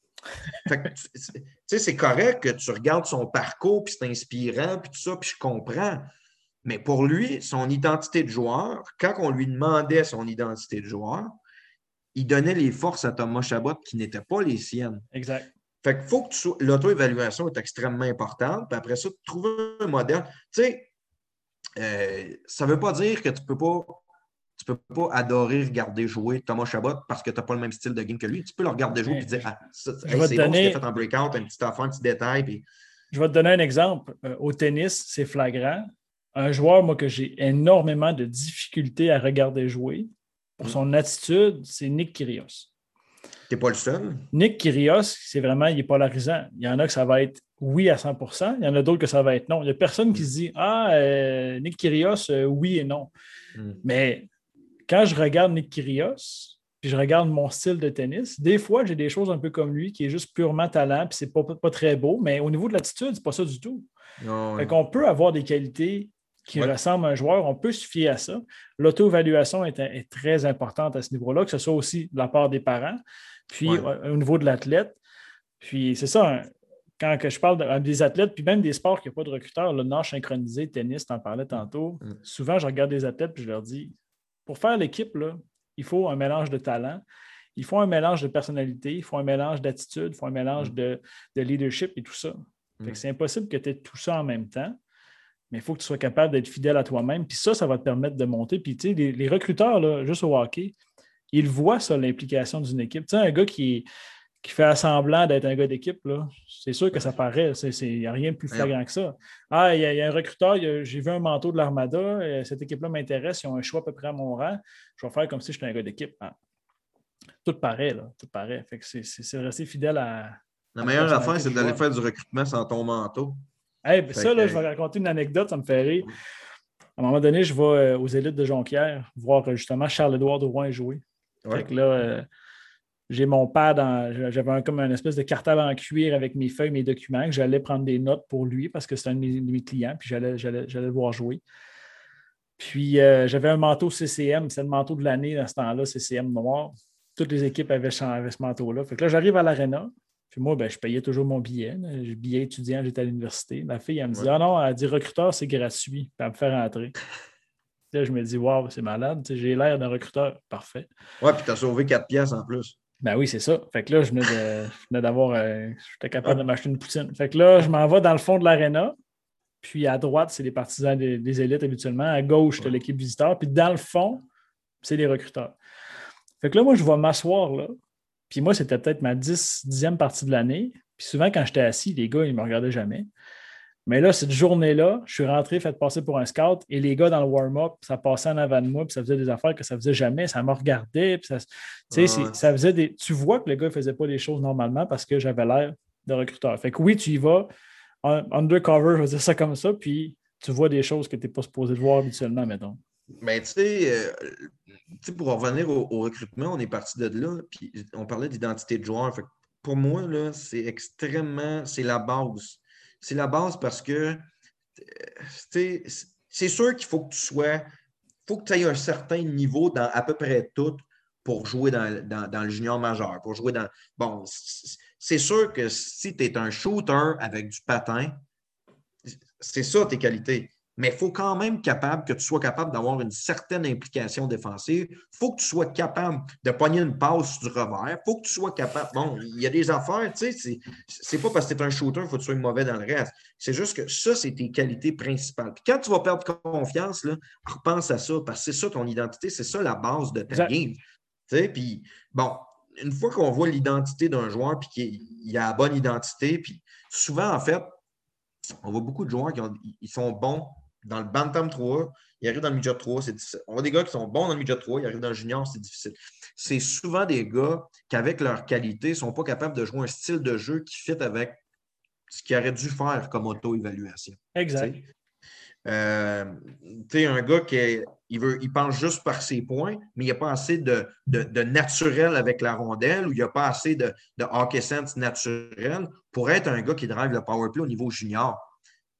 Fait que, tu sais, c'est correct que tu regardes son parcours, puis c'est inspirant, puis tout ça, puis je comprends. Mais pour lui, son identité de joueur, quand on lui demandait son identité de joueur, il donnait les forces à Thomas Chabot qui n'étaient pas les siennes. Exact. Fait faut que tu sois. L'auto-évaluation est extrêmement importante. Puis après ça, trouver un modèle. Tu sais, euh, ça ne veut pas dire que tu ne peux pas. Tu peux pas adorer regarder jouer Thomas Chabot parce que tu n'as pas le même style de game que lui. Tu peux le regarder jouer et dire Ah, c'est bon ce qu'il a fait en breakout, un petit affaire, un petit détail. Puis... Je vais te donner un exemple. Euh, au tennis, c'est flagrant. Un joueur, moi, que j'ai énormément de difficultés à regarder jouer pour mm. son attitude, c'est Nick Kyrgios. Tu n'es pas le seul. Nick Kyrgios, c'est vraiment, il est polarisant. Il y en a que ça va être oui à 100% il y en a d'autres que ça va être non. Il n'y a personne qui se dit Ah, euh, Nick Kyrgios, euh, oui et non. Hmm. Mais quand je regarde Nick Kyrgios, puis je regarde mon style de tennis, des fois, j'ai des choses un peu comme lui qui est juste purement talent, puis c'est pas, pas, très beau, mais au niveau de l'attitude, c'est pas ça du tout. On fait qu'on peut avoir des qualités qui ressemblent à un joueur, on peut se fier à ça. L'auto-évaluation est, très importante à ce niveau-là, que ce soit aussi de la part des parents, puis au niveau de l'athlète. Puis c'est ça, quand que je parle des athlètes, puis même des sports qui n'ont pas de recruteur, le nage synchronisé, tennis, tu en parlais tantôt, mm. souvent je regarde des athlètes puis je leur dis pour faire l'équipe, il faut un mélange de talent, il faut un mélange de personnalité, il faut un mélange d'attitude, il faut un mélange mm. de, leadership et tout ça. Mm. C'est impossible que tu aies tout ça en même temps, mais il faut que tu sois capable d'être fidèle à toi-même. Puis ça, ça va te permettre de monter. Puis tu sais, les, les recruteurs, là, juste au hockey, ils voient ça, l'implication d'une équipe. Tu sais, un gars qui qui fait semblant d'être un gars d'équipe, c'est sûr que ça paraît. Il n'y a rien de plus flagrant que ça. Ah, il y, a un recruteur, j'ai vu un manteau de l'Armada, euh, cette équipe-là m'intéresse, ils ont un choix à peu près à mon rang. Je vais faire comme si j'étais un gars d'équipe. Ah. Tout paraît, là. Tout paraît. Fait que c'est rester fidèle à. La meilleure affaire, c'est d'aller faire du recrutement sans ton manteau. Ça, là, je vais raconter une anecdote, ça me fait rire. À un moment donné, je vais euh, aux élites de Jonquière voir euh, justement Charles-Édouard Drouin jouer. Fait que là, j'ai mon pad, j'avais comme un espèce de cartable en cuir avec mes feuilles, mes documents, que j'allais prendre des notes pour lui parce que c'est un de mes, clients, puis j'allais, le voir jouer. Puis euh, j'avais un manteau CCM, c'est le manteau de l'année dans ce temps-là, CCM noir. Toutes les équipes avaient, ce manteau-là. Fait que là, j'arrive à l'aréna, puis moi, ben, je payais toujours mon billet. Billet étudiant, j'étais à l'université. Ma fille, elle me dit Ah non, elle dit recruteur, c'est gratuit, puis elle me fait rentrer. Là, je me dis, waouh, c'est malade, j'ai l'air d'un recruteur. Parfait. Ouais, puis tu as sauvé 4 pièces en plus. Ben oui, c'est ça. Fait que là, je venais d'avoir. Euh, j'étais capable de m'acheter une poutine. Fait que là, je m'en vais dans le fond de l'aréna. Puis à droite, c'est les partisans des, élites habituellement. À gauche, c'est l'équipe visiteur. Puis dans le fond, c'est les recruteurs. Fait que là, moi, je vais m'asseoir là. Puis moi, c'était peut-être ma dix, dixième partie de l'année. Puis souvent, quand j'étais assis, les gars, ils ne me regardaient jamais. Mais là, cette journée-là, je suis rentré, fait passer pour un scout, et les gars dans le warm-up, ça passait en avant de moi, puis ça faisait des affaires que ça faisait jamais, ça me regardait, puis ça, ça faisait des. Tu vois que le gars ne faisait pas les choses normalement parce que j'avais l'air de recruteur. Fait que oui, tu y vas, undercover, je vais dire ça comme ça, puis tu vois des choses que tu n'es pas supposé de voir habituellement, mettons. Mais tu sais, euh, pour revenir au, recrutement, on est parti de là, puis on parlait d'identité de joueur. pour moi, c'est extrêmement, c'est la base c'est la base parce que c'est sûr qu'il faut que tu sois, faut que tu aies un certain niveau dans à peu près tout pour jouer dans, le junior majeur, pour jouer dans. Bon, c'est sûr que si tu es un shooter avec du patin, c'est ça tes qualités mais il faut quand même capable que tu sois capable d'avoir une certaine implication défensive. Il faut que tu sois capable de pogner une passe du revers. Il faut que tu sois capable. Bon, il y a des affaires, tu sais, c'est pas parce que tu es un shooter qu'il faut que tu sois mauvais dans le reste. C'est juste que ça, c'est tes qualités principales. Puis quand tu vas perdre confiance, là, repense à ça, parce que c'est ça ton identité, c'est ça la base de ta game. Tu sais, puis bon, une fois qu'on voit l'identité d'un joueur, puis qu'il a la bonne identité, puis souvent, en fait, on voit beaucoup de joueurs qui ils sont bons dans le Bantam 3, ils arrivent dans le midget 3, c'est difficile. On a des gars qui sont bons dans le midget 3, ils arrivent dans le junior, c'est difficile. C'est souvent des gars qui, avec leur qualité, ne sont pas capables de jouer un style de jeu qui fit avec ce qu'ils auraient dû faire comme auto-évaluation. Exact. Euh, tu sais, un gars qui il, veut, il pense juste par ses points, mais il n'y a pas assez de, de, naturel avec la rondelle ou il n'y a pas assez de, de hockey sense naturel pour être un gars qui drive le power play au niveau junior.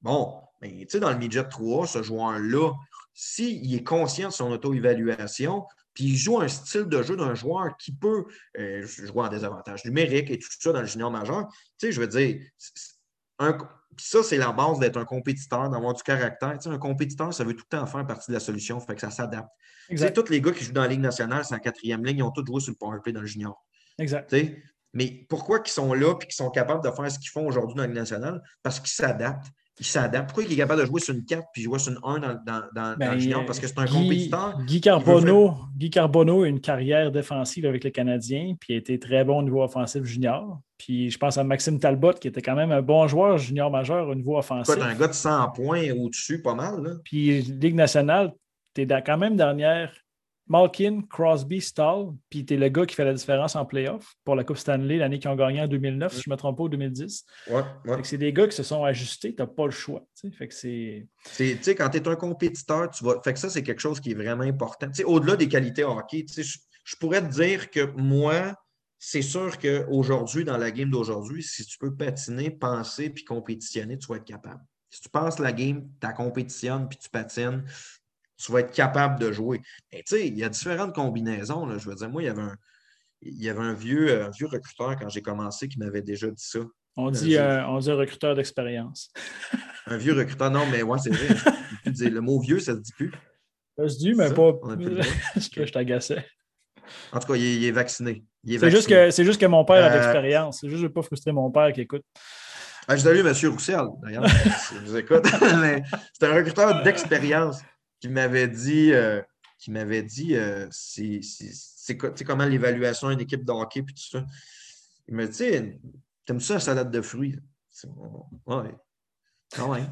Bon, mais tu sais, dans le midget 3, ce joueur-là, s'il est conscient de son auto-évaluation, puis il joue un style de jeu d'un joueur qui peut euh, jouer en désavantage numérique et tout ça dans le junior majeur, tu sais, je veux dire, ça, c'est la base d'être un compétiteur, d'avoir du caractère. Tu sais, un compétiteur, ça veut tout le temps faire partie de la solution, fait que ça s'adapte. Tu sais, tous les gars qui jouent dans la Ligue nationale, c'est en quatrième ligne, ils ont tous joué sur le powerplay dans le junior. Exact. Tu sais, mais pourquoi ils sont là et qu'ils sont capables de faire ce qu'ils font aujourd'hui dans la Ligue nationale? Parce qu'ils s'adaptent il s'adapte. Pourquoi il est capable de jouer sur une 4 puis jouer sur une 1 dans, dans, dans, ben, le junior? Parce que c'est un compétiteur. Guy Carbonneau, Guy Carbonneau a une carrière défensive avec les Canadiens, puis il a été très bon au niveau offensif junior. Puis je pense à Maxime Talbot, qui était quand même un bon joueur junior majeur au niveau offensif. un gars de 100 points au-dessus, pas mal. Là. Puis Ligue nationale, tu es quand même dernière Malkin, Crosby, Stall, puis tu es le gars qui fait la différence en playoff pour la Coupe Stanley l'année qu'ils ont gagné en 2009, si je ne me trompe pas, ou 2010. Ouais, ouais. C'est des gars qui se sont ajustés, tu n'as pas le choix. Fait que c'est. Tu sais, quand tu es un compétiteur, tu vas. Fait que ça, c'est quelque chose qui est vraiment important. Au-delà des qualités hockey, je, je pourrais te dire que moi, c'est sûr qu'aujourd'hui, dans la game d'aujourd'hui, si tu peux patiner, penser puis compétitionner, tu vas être capable. Si tu penses la game, tu compétitionnes puis tu patines, tu vas être capable de jouer. tu sais, il y a différentes combinaisons. Là. Je veux dire, moi, il y avait un, il y avait un vieux, un vieux recruteur quand j'ai commencé qui m'avait déjà dit ça. On dit, euh, on dit recruteur d'expérience. un vieux recruteur, non, mais ouais, c'est vrai. le mot vieux, ça se dit plus. Ça se dit, mais pas. Parce que je t'agaçais. En tout cas, il est, vacciné. C'est juste, que, juste que mon père a de euh, l'expérience. C'est juste que je ne veux pas frustrer mon père qui écoute. Ah, je salue M. Roussel, d'ailleurs, si vous écoute. c'est un recruteur d'expérience qui m'avait dit, euh, qui m'avait dit euh, c'est comment l'évaluation d'une équipe de hockey puis tout ça. Il m'a dit T'aimes ça la salade de fruits? Ouais. Quand même.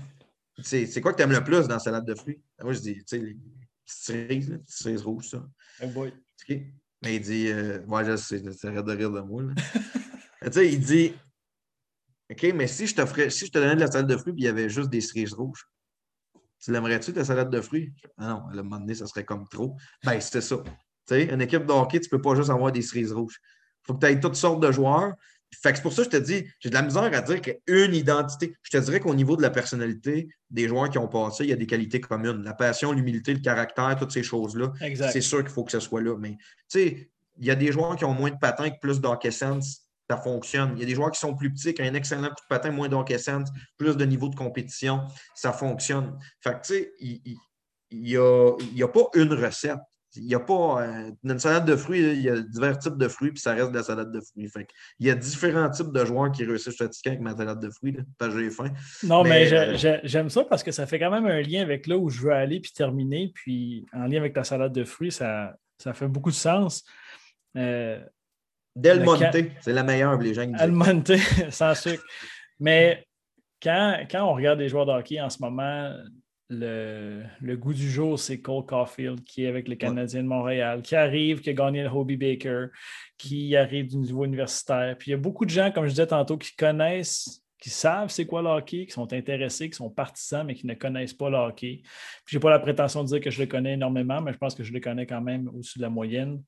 C'est quoi que tu aimes le plus dans la salade de fruits? Moi, je dis Tu sais, les cerises, les cerises rouges, ça. Oh boy. Mais il dit euh, Ouais, je sais, de rire de moi. tu sais, il dit OK, mais si je, si je te donnais de la salade de fruits et il y avait juste des cerises rouges, tu l'aimerais-tu, ta salade de fruits? Ah non, à un moment donné, ça serait comme trop. Ben, c'était ça. Tu sais, une équipe de hockey, tu ne peux pas juste avoir des cerises rouges. Il faut que tu aies toutes sortes de joueurs. Fait que c'est pour ça que je te dis, j'ai de la misère à dire qu'une identité. Je te dirais qu'au niveau de la personnalité des joueurs qui ont passé, il y a des qualités communes. La passion, l'humilité, le caractère, toutes ces choses-là. C'est sûr qu'il faut que ce soit là. Mais tu sais, il y a des joueurs qui ont moins de patins que plus d'hockey sense ça fonctionne. Il y a des joueurs qui sont plus petits, qui ont un excellent coup de patin, moins d'encaissance, plus de niveau de compétition, ça fonctionne. Fait que, tu sais, il n'y a, a, pas une recette. Il n'y a pas euh, une salade de fruits, il y a divers types de fruits, puis ça reste de la salade de fruits. Fait il y a différents types de joueurs qui réussissent statistiquement avec ma salade de fruits, là, parce que j'ai faim. Non, mais, euh, j'aime ça parce que ça fait quand même un lien avec là où je veux aller puis terminer. Puis en lien avec ta salade de fruits, ça, ça fait beaucoup de sens. Euh, Del Monte, c'est la meilleure, les gens Del Monte, sans sucre. Mais quand, quand, on regarde les joueurs de hockey en ce moment, le, le goût du jour, c'est Cole Caulfield qui est avec les Canadiens de Montréal, qui arrive, qui a gagné le Hobie Baker, qui arrive du niveau universitaire. Puis il y a beaucoup de gens, comme je disais tantôt, qui connaissent, qui savent c'est quoi le hockey, qui sont intéressés, qui sont partisans, mais qui ne connaissent pas le hockey. Puis je n'ai pas la prétention de dire que je le connais énormément, mais je pense que je le connais quand même au-dessus de la moyenne.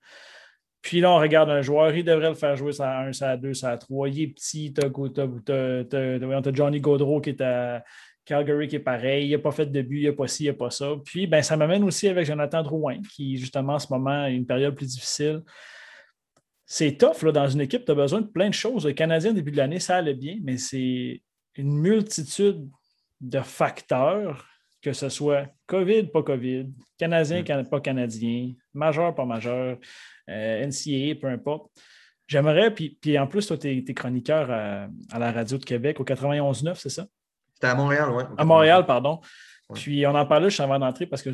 Puis là, on regarde un joueur, il devrait le faire jouer ça à 1, ça à 2, ça à 3. Il est petit, tu as, Johnny Gaudreau qui est à Calgary qui est pareil, il n'a pas fait de but, il n'a pas ci, il n'a pas ça. Puis ben, ça m'amène aussi avec Jonathan Drouin, qui justement en ce moment a une période plus difficile. C'est tough là, dans une équipe, tu as besoin de plein de choses. Le Canadien, début de l'année, ça allait bien, mais c'est une multitude de facteurs, que ce soit COVID, pas COVID, Canadien, mm. pas Canadien, majeur, pas majeur. Euh, NCAA, peu importe. J'aimerais, puis, puis en plus, toi, tu es, chroniqueur à, la radio de Québec au 91.9, c'est ça? C'était à Montréal, oui. À Montréal, pardon. Puis on en parlait juste avant d'entrer parce que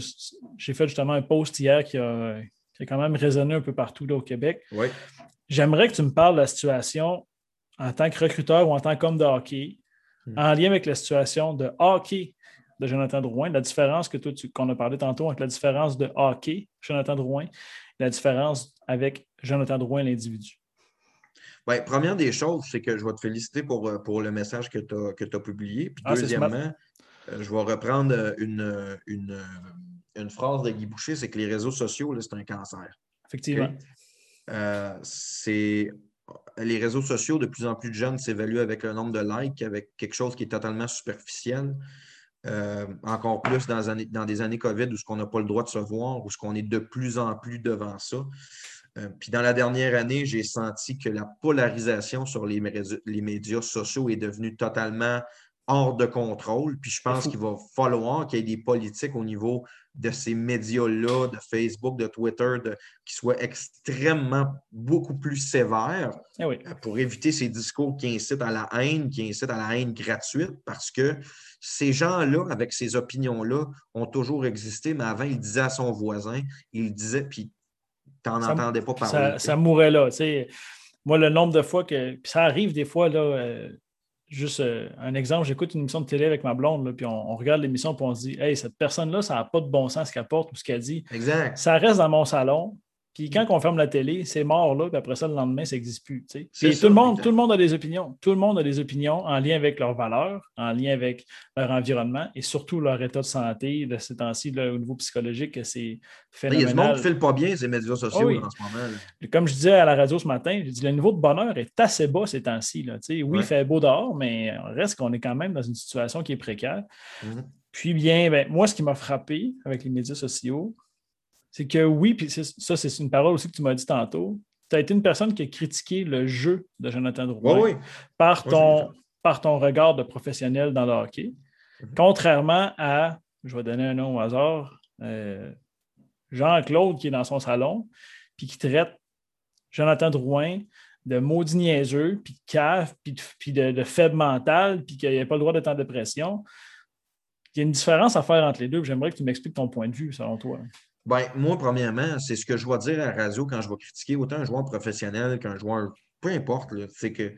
j'ai fait justement un post hier qui a, quand même résonné un peu partout là, au Québec. Oui. J'aimerais que tu me parles de la situation en tant que recruteur ou en tant qu'homme de hockey, hmm. en lien avec la situation de hockey de Jonathan Drouin, la différence que toi, qu'on a parlé tantôt entre la différence de hockey, Jonathan Drouin, la différence avec Jonathan Drouin, l'individu? Bien, première des choses, c'est que je vais te féliciter pour, euh, pour le message que tu as, publié. Puis ah, deuxièmement, euh, je vais reprendre euh, une, une, phrase de Guy Boucher, c'est que les réseaux sociaux, c'est un cancer. Effectivement. c'est les réseaux sociaux, de plus en plus de jeunes s'évaluent avec le nombre de likes, avec quelque chose qui est totalement superficiel. Euh, encore plus dans, dans, des années COVID où ce qu'on n'a pas le droit de se voir, où ce qu'on est de plus en plus devant ça. Euh, puis dans la dernière année, j'ai senti que la polarisation sur les, les médias sociaux est devenue totalement hors de contrôle. Puis je pense qu'il va falloir qu'il y ait des politiques au niveau de ces médias-là, de Facebook, de Twitter, qui soient extrêmement beaucoup plus sévères eh euh, pour éviter ces discours qui incitent à la haine, qui incitent à la haine gratuite, parce que ces gens-là, avec ces opinions-là, ont toujours existé, mais avant, ils disaient à son voisin, il disait, puis tu n'en entendais pas parler. Ça, ça mourait là. Moi, le nombre de fois que. ça arrive des fois, là. Euh, juste euh, un exemple, j'écoute une émission de télé avec ma blonde, puis on, regarde l'émission, puis on se dit Hey, cette personne-là, ça n'a pas de bon sens ce qu'elle porte ou ce qu'elle dit. Exact. Ça reste dans mon salon. Puis quand on ferme la télé, c'est mort là, puis après ça, le lendemain, ça n'existe plus. tout, le monde, tout le monde a des opinions. Tout le monde a des opinions en lien avec leurs valeurs, en lien avec leur environnement et surtout leur état de santé de ces temps-ci, au niveau psychologique, c'est phénoménal. Il y a du monde qui ne file pas bien ces médias sociaux ah en ce moment. Comme je disais à la radio ce matin, je dis, le niveau de bonheur est assez bas ces temps-ci. Oui, il fait beau dehors, mais reste qu'on est quand même dans une situation qui est précaire. Mm-hmm. Puis bien, ben, moi, ce qui m'a frappé avec les médias sociaux, c'est que oui, puis ça, c'est une parole aussi que tu m'as dit tantôt. Tu as été une personne qui a critiqué le jeu de Jonathan Drouin par, ton, par ton regard de professionnel dans le hockey. Mhm. Contrairement à, je vais donner un nom au hasard, euh, Jean-Claude qui est dans son salon, puis qui traite Jonathan Drouin de maudit niaiseux, puis de cave, puis de, faible mental, puis qu'il a pas le droit d'être en dépression. Il y a une différence à faire entre les deux. J'aimerais que tu m'expliques ton point de vue, selon toi. Ben, moi, premièrement, c'est ce que je vais dire à la radio quand je vais critiquer autant un joueur professionnel qu'un joueur, peu importe, c'est que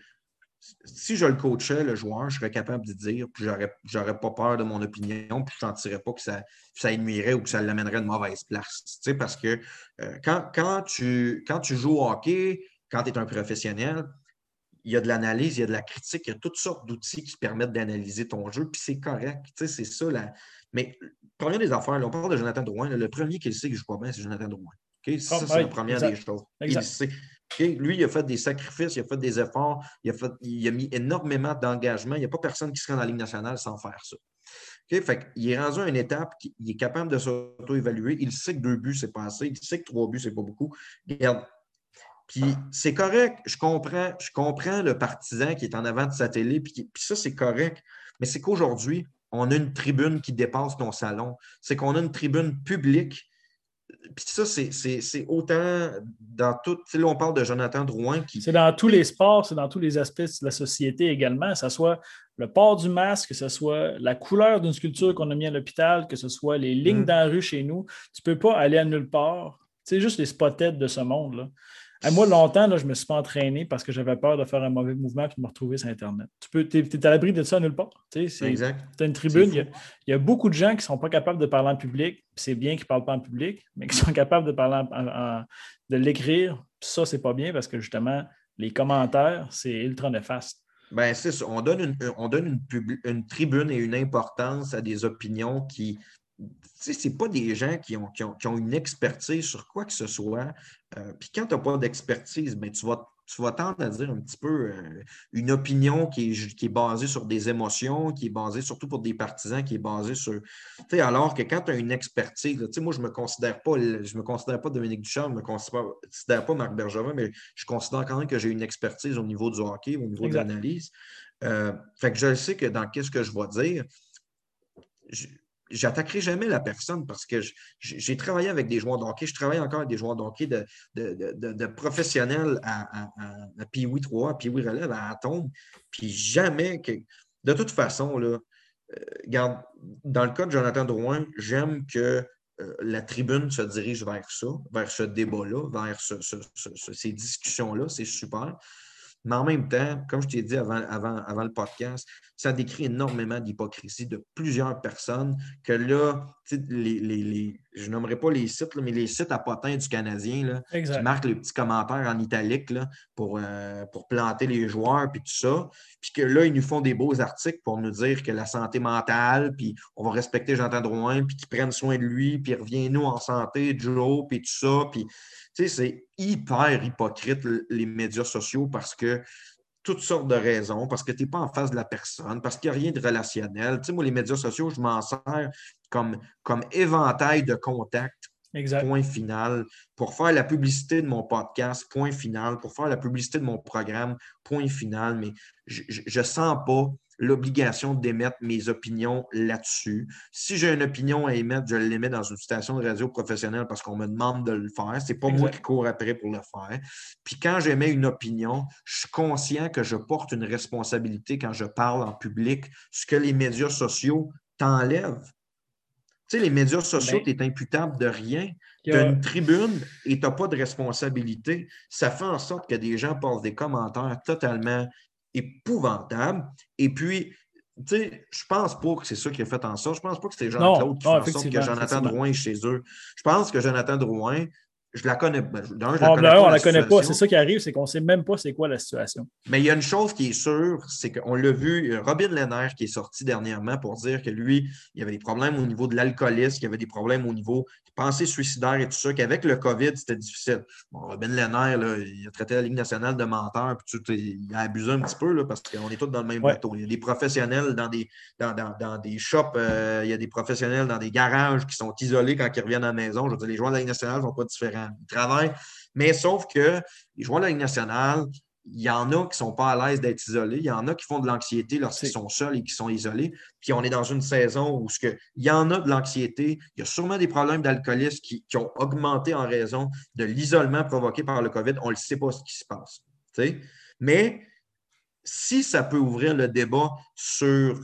si je le coachais, le joueur, je serais capable de dire, puis j'aurais pas peur de mon opinion, puis je sentirais pas que ça, ça ou que ça l'amènerait de mauvaise place. parce que euh, quand, tu, quand tu joues au hockey, quand tu es un professionnel, il y a de l'analyse, il y a de la critique, il y a toutes sortes d'outils qui permettent d'analyser ton jeu, puis c'est correct. C'est ça la, mais première des affaires, on parle de Jonathan Drouin. le premier qui sait que je pas bien, c'est Jonathan Drouin. Ah, ça, c'est la première des choses. Il sait. Lui, il a fait des sacrifices, il a fait des efforts, il a, fait, il a mis énormément d'engagement. Il n'y a pas personne qui serait dans la Ligue nationale sans faire ça. Fait il est rendu à une étape, il est capable de s'auto-évaluer. Il sait que deux buts, c'est pas assez. Il sait que trois buts, c'est pas beaucoup. Regarde. Puis c'est correct, je comprends, je comprends le partisan qui est en avant de sa télé, puis, puis ça, c'est correct. Mais c'est qu'aujourd'hui, on a une tribune qui dépasse nos salons. C'est qu'on a une tribune publique. Puis ça, c'est autant dans tout. Là, on parle de Jonathan Drouin qui. C'est dans tous les sports, c'est dans tous les aspects de la société également, que ce soit le port du masque, que ce soit la couleur d'une sculpture qu'on a mis à l'hôpital, que ce soit les lignes mm. dans la rue chez nous. Tu ne peux pas aller à nulle part. C'est juste les spotettes de ce monde-là moi, longtemps, là, je ne me suis pas entraîné parce que j'avais peur de faire un mauvais mouvement et de me retrouver sur Internet. Tu peux, es, à l'abri de ça nulle part. Tu as une tribune. Il y, a, beaucoup de gens qui ne sont pas capables de parler en public. C'est bien qu'ils ne parlent pas en public, mais qui sont capables de parler de l'écrire. Ça, c'est pas bien parce que justement, les commentaires, c'est ultra néfaste. Ben, c'est ça. On donne, une, on donne une, une, tribune et une importance à des opinions qui ce pas des gens qui ont, ont, une expertise sur quoi que ce soit. Euh, puis quand tu n'as pas d'expertise, ben, tu, vas, tu vas tendre à dire un petit peu euh, une opinion qui est, qui est, basée sur des émotions, qui est basée surtout pour des partisans, qui est basée sur. Alors que quand tu as une expertise, moi, je ne me considère pas, je me considère pas Dominique Duchamp, je ne me considère, pas Marc Bergevin, mais je considère quand même que j'ai une expertise au niveau du hockey, au niveau de l'analyse. Euh, fait que je sais que dans qu'est-ce que je vais dire, j'attaquerai jamais la personne parce que j'ai travaillé avec des joueurs de je travaille encore avec des joueurs de de, professionnels à, à, à, 3, à Pee-Wee Relève, à Atom, puis jamais que. De toute façon, là, euh, dans le cas de Jonathan Drouin, j'aime que euh, la tribune se dirige vers ça, vers ce débat-là, vers ces discussions-là, c'est super. Mais en même temps, comme je t'ai dit avant, avant, le podcast, ça décrit énormément d'hypocrisie de plusieurs personnes que là, les, je nommerai pas les sites, mais les sites à potins du Canadien là, qui marquent les petits commentaires en italique là, pour, euh, pour planter les joueurs puis tout ça. Puis que là, ils nous font des beaux articles pour nous dire que la santé mentale, puis on va respecter Jean-Antoine Drouin, puis qu'ils prennent soin de lui, puis reviens-nous en santé, Joe, puis tout ça. Puis c'est hyper hypocrite les médias sociaux parce que toutes sortes de raisons, parce que tu n'es pas en face de la personne, parce qu'il n'y a rien de relationnel. Tu sais, moi, les médias sociaux, je m'en sers comme, comme éventail de contacts. Point final. Pour faire la publicité de mon podcast, point final. Pour faire la publicité de mon programme, point final. Mais je ne sens pas l'obligation d'émettre mes opinions là-dessus. Si j'ai une opinion à émettre, je l'émets dans une station de radio professionnelle parce qu'on me demande de le faire. Ce n'est pas moi qui cours après pour le faire. Puis quand j'émets une opinion, je suis conscient que je porte une responsabilité quand je parle en public, ce que les médias sociaux t'enlèvent. Tu sais, les médias sociaux, ben tu es imputable de rien. Tu as une tribune et tu n'as pas de responsabilité. Ça fait en sorte que des gens posent des commentaires totalement épouvantable. Et puis, tu sais, je pense pas que c'est ça qui a fait en sorte. Je pense pas que c'est Jean-Claude qui a fait en sorte que Jonathan Drouin est chez eux. Je pense que Jonathan Drouin, je la connais. Ben, je la ah, connais ben, on la, connaît pas. C'est ça qui arrive, c'est qu'on ne sait même pas c'est quoi la situation. Mais il y a une chose qui est sûre, c'est qu'on l'a vu, Robin Lehner qui est sorti dernièrement pour dire que lui, il y avait des problèmes au niveau de l'alcoolisme, qu'il y avait des problèmes au niveau des pensées suicidaires et tout ça, qu'avec le COVID, c'était difficile. Bon, Robin Lehner, là, il a traité la Ligue nationale de menteur, puis il a abusé un petit peu là, parce qu'on est tous dans le même bateau. Il y a des professionnels dans des, dans, dans, des shops, euh, il y a des professionnels dans des garages qui sont isolés quand ils reviennent à la maison. Je veux dire, les joueurs de la Ligue nationale ne sont pas différents. Ils travaillent. Mais sauf que les joueurs de la Ligue nationale, il y en a qui ne sont pas à l'aise d'être isolés. Il y en a qui font de l'anxiété lorsqu'ils sont seuls et qui sont isolés. Puis on est dans une saison où ce que, il y en a de l'anxiété. Il y a sûrement des problèmes d'alcoolisme qui, ont augmenté en raison de l'isolement provoqué par le COVID. On ne sait pas ce qui se passe. Mais si ça peut ouvrir le débat sur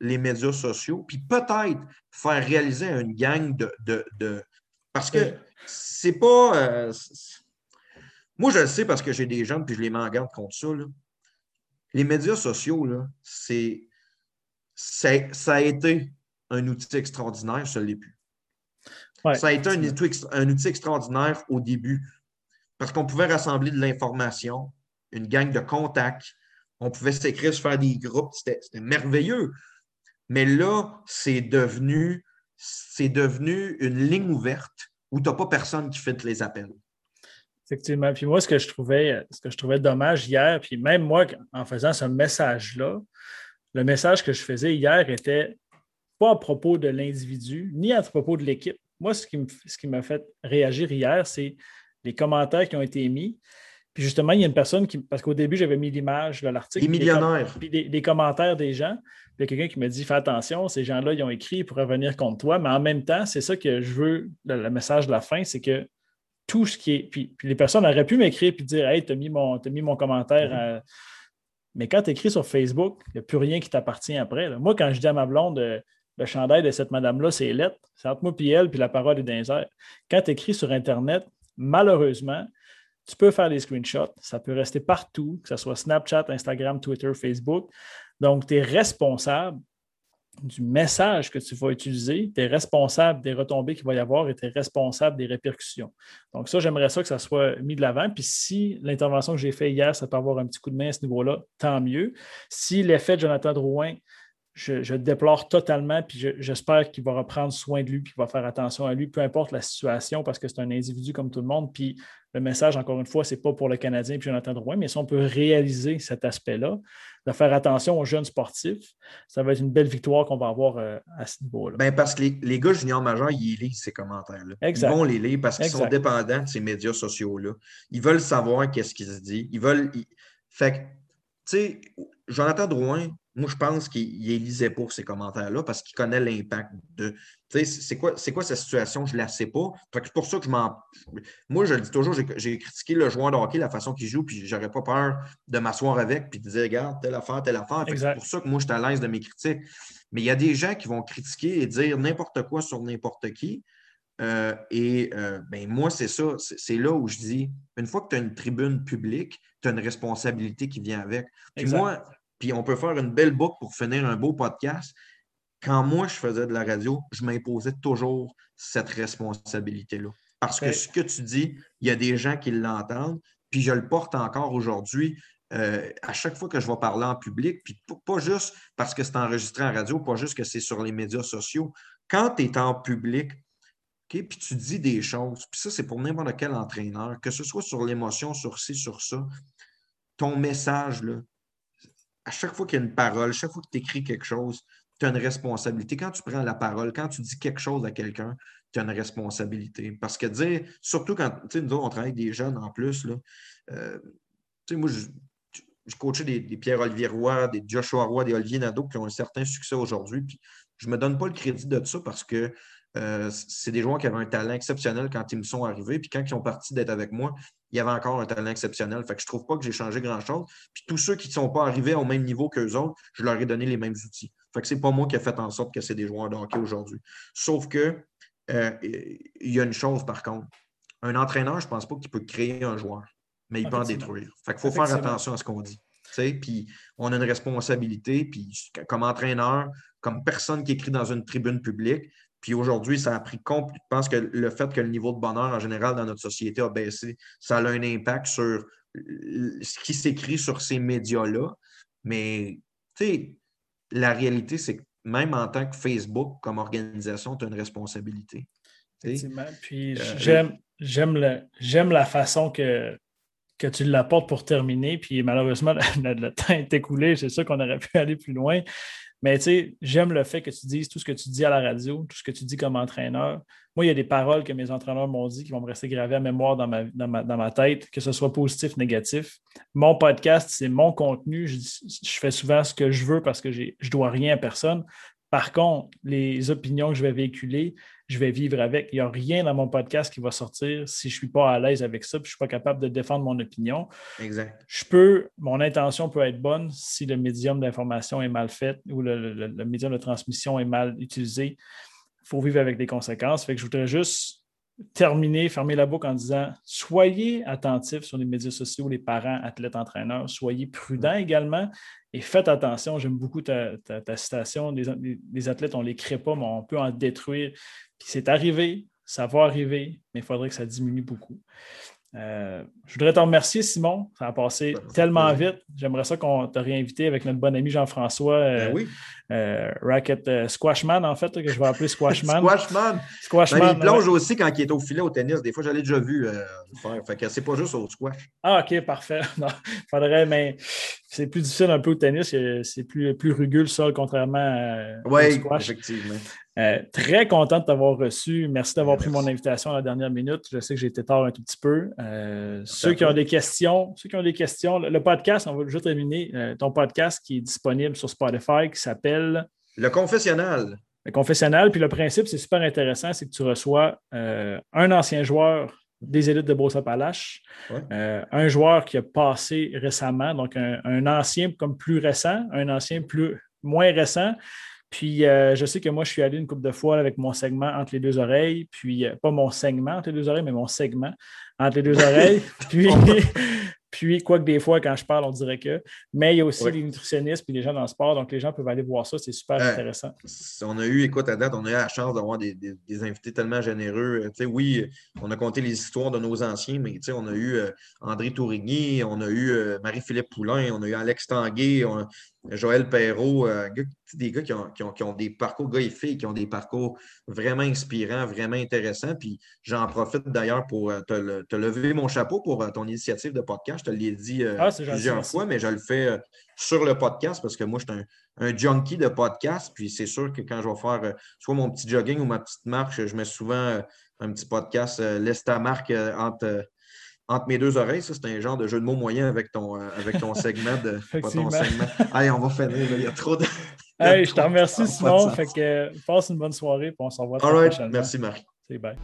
les médias sociaux, puis peut-être faire réaliser une gang de, de parce que c'est pas. Euh, moi, je le sais parce que j'ai des gens, puis je les mets en garde contre ça. Les médias sociaux, là, c'est, ça a été un outil extraordinaire, ça ne l'est plus. ça a été un outil, un outil extraordinaire au début parce qu'on pouvait rassembler de l'information, une gang de contacts, on pouvait s'écrire, se faire des groupes, c'était merveilleux. Mais là, c'est devenu, c'est devenu une ligne ouverte où tu n'as pas personne qui fait les appels? Effectivement. Puis moi, ce que je trouvais, ce que je trouvais dommage hier, puis même moi, en faisant ce message-là, le message que je faisais hier était pas à propos de l'individu, ni à propos de l'équipe. Moi, ce qui m'a fait réagir hier, c'est les commentaires qui ont été émis. Puis justement, il y a une personne qui, parce qu'au début, j'avais mis l'image de l'article. Les millionnaires. Puis des, commentaires des gens. Puis il y a quelqu'un qui me dit Fais attention, ces gens-là, ils ont écrit pour revenir contre toi. Mais en même temps, c'est ça que je veux, le, message de la fin, c'est que tout ce qui est. Puis, les personnes auraient pu m'écrire et dire Hey, tu as, mis mon commentaire. Mm-hmm. Mais quand tu écris sur Facebook, il n'y a plus rien qui t'appartient après. Moi, quand je dis à ma blonde, euh, le chandail de cette madame-là, c'est lettre, c'est entre moi et elle, puis la parole est dans Quand tu écris sur Internet, malheureusement, tu peux faire des screenshots, ça peut rester partout, que ce soit Snapchat, Instagram, Twitter, Facebook. Donc, tu es responsable du message que tu vas utiliser, tu es responsable des retombées qu'il va y avoir et tu es responsable des répercussions. Donc, ça, j'aimerais ça que ça soit mis de l'avant. Puis si l'intervention que j'ai faite hier, ça peut avoir un petit coup de main à ce niveau-là, tant mieux. Si l'effet de Jonathan Drouin je, déplore totalement, puis j'espère qu'il va reprendre soin de lui, puis qu'il va faire attention à lui, peu importe la situation, parce que c'est un individu comme tout le monde. Puis le message, encore une fois, ce n'est pas pour le Canadien puis Jonathan Drouin, mais si on peut réaliser cet aspect-là, de faire attention aux jeunes sportifs, ça va être une belle victoire qu'on va avoir euh, à ce niveau-là. Ben parce que les, gars juniors majeurs, ils lisent ces commentaires-là. Ils vont les lire parce qu'ils sont dépendants de ces médias sociaux-là. Ils veulent savoir qu'est-ce qui se dit. Ils veulent. Fait que, tu sais, Jonathan Drouin, moi, je pense qu'il lisait pour ces commentaires-là parce qu'il connaît l'impact de. Tu sais, c'est quoi, quoi sa situation? Je ne la sais pas. C'est pour ça que je m'en. Moi, je le dis toujours, j'ai critiqué le joueur de hockey, la façon qu'il joue, puis j'aurais pas peur de m'asseoir avec puis de dire, regarde, telle affaire, telle affaire. C'est pour ça que moi, je suis à l'aise de mes critiques. Mais il y a des gens qui vont critiquer et dire n'importe quoi sur n'importe qui. Euh, et euh, ben, moi, c'est ça. C'est là où je dis, une fois que tu as une tribune publique, tu as une responsabilité qui vient avec. Puis moi, puis on peut faire une belle boucle pour finir un beau podcast. Quand moi, je faisais de la radio, je m'imposais toujours cette responsabilité-là. Parce que ce que tu dis, il y a des gens qui l'entendent, puis je le porte encore aujourd'hui. Euh, à chaque fois que je vais parler en public, puis pas juste parce que c'est enregistré en radio, pas juste que c'est sur les médias sociaux. Quand tu es en public, puis tu dis des choses, puis ça, c'est pour n'importe quel entraîneur, que ce soit sur l'émotion, sur ci, sur ça, ton message, là, à chaque fois qu'il y a une parole, chaque fois que tu écris quelque chose, tu as une responsabilité. Quand tu prends la parole, quand tu dis quelque chose à quelqu'un, tu as une responsabilité. Parce que dire, surtout quand, tu sais, nous on travaille avec des jeunes en plus, là, euh, tu sais, moi, je, je coachais des, Pierre-Olivier Roy, des Joshua Roy, des Olivier Nadeau qui ont un certain succès aujourd'hui. Puis je ne me donne pas le crédit de ça parce que euh, c'est des joueurs qui avaient un talent exceptionnel quand ils me sont arrivés. Puis quand ils sont partis d'être avec moi, il y avait encore un talent exceptionnel. Fait que je ne trouve pas que j'ai changé grand-chose. Puis tous ceux qui ne sont pas arrivés au même niveau qu'eux autres, je leur ai donné les mêmes outils. Fait que c'est pas moi qui ai fait en sorte que c'est des joueurs de hockey aujourd'hui. Sauf que euh, il y a une chose par contre. Un entraîneur, je ne pense pas qu'il peut créer un joueur, mais il peut en détruire. Fait qu'il faut faire attention à ce qu'on dit. Puis on a une responsabilité, puis comme entraîneur, comme personne qui écrit dans une tribune publique. Puis aujourd'hui, ça a pris compte. Je pense que le fait que le niveau de bonheur en général dans notre société a baissé, ça a un impact sur ce qui s'écrit sur ces médias-là. Mais, tu sais, la réalité, c'est que même en tant que Facebook, comme organisation, tu as une responsabilité. Effectivement. Puis euh, j'aime la façon que, que tu l'apportes pour terminer. Puis malheureusement, le, temps est écoulé. C'est sûr qu'on aurait pu aller plus loin. Mais tu sais, j'aime le fait que tu dises tout ce que tu dis à la radio, tout ce que tu dis comme entraîneur. Moi, il y a des paroles que mes entraîneurs m'ont dit qui vont me rester gravées à mémoire dans ma, dans tête, que ce soit positif, négatif. Mon podcast, c'est mon contenu. Je, je, fais souvent ce que je veux parce que je ne dois rien à personne. Par contre, les opinions que je vais véhiculer, je vais vivre avec. Il n'y a rien dans mon podcast qui va sortir si je ne suis pas à l'aise avec ça, puis je ne suis pas capable de défendre mon opinion. Exact. Je peux, mon intention peut être bonne si le médium d'information est mal fait ou le, médium de transmission est mal utilisé. Il faut vivre avec des conséquences. Fait que je voudrais juste terminer, fermer la boucle en disant soyez attentifs sur les médias sociaux, les parents, athlètes, entraîneurs, soyez prudents également et faites attention. J'aime beaucoup ta, citation. Les, athlètes, on ne les crée pas, mais on peut en détruire. Puis c'est arrivé, ça va arriver, mais il faudrait que ça diminue beaucoup. Euh, je voudrais te remercier, Simon. Ça a passé tellement vite. J'aimerais ça qu'on te réinvité avec notre bon ami Jean-François, euh, ben oui. Euh, Racket Squashman, en fait, que je vais appeler Squashman. Squashman. Squashman. Ben, il plonge aussi quand il est au filet au tennis. Des fois, j'allais déjà vu faire. Fait que c'est pas juste au squash. Ah, OK, parfait. Non, faudrait, mais c'est plus difficile un peu au tennis. C'est plus, plus rugueux le sol, contrairement au squash. effectivement. Euh, très content de t'avoir reçu. Merci d'avoir pris mon invitation à la dernière minute. Je sais que j'ai été tard un tout petit peu. Euh, ceux qui ont des questions, ceux qui ont des questions, le, podcast, on va juste terminer. Euh, ton podcast qui est disponible sur Spotify qui s'appelle Le Confessionnal. Le Confessionnal. Puis le principe, c'est super intéressant, c'est que tu reçois un ancien joueur des élites de Brossapalache, un joueur qui a passé récemment, donc un, un ancien comme plus récent, un ancien plus moins récent, puis euh, je sais que moi, je suis allé une couple de fois avec mon segment entre les deux oreilles, puis euh, pas mon segment entre les deux oreilles, mais mon segment entre les deux oreilles. puis, puis, quoique des fois, quand je parle, on dirait que. Mais il y a aussi les nutritionnistes et les gens dans le sport, donc les gens peuvent aller voir ça, c'est super intéressant. On a eu, écoute, à date, on a eu la chance d'avoir des, invités tellement généreux. Tu sais, oui, on a compté les histoires de nos anciens, mais tu sais, on a eu euh, André Tourigny, on a eu Marie-Philippe Poulain, on a eu Alex Tanguay, Joël Perrault, euh, des gars qui ont, des parcours, gars et filles qui ont des parcours vraiment inspirants, vraiment intéressants. Puis j'en profite d'ailleurs pour euh, te, lever mon chapeau pour euh, ton initiative de podcast. Je te l'ai dit ah, plusieurs fois, mais je le fais sur le podcast parce que moi, je suis un, junkie de podcast. Puis c'est sûr que quand je vais faire soit mon petit jogging ou ma petite marche, je mets souvent un petit podcast, laisse ta marque entre entre mes deux oreilles. Ça, c'est un genre de jeu de mots moyen avec ton, euh, avec ton segment. De, pas ton segment. Allez, on va finir. Il y a trop de. Hey, je te remercie, Simon. Fait que passe une bonne soirée et on s'en revoit All right. Merci, Marie. C'est bye.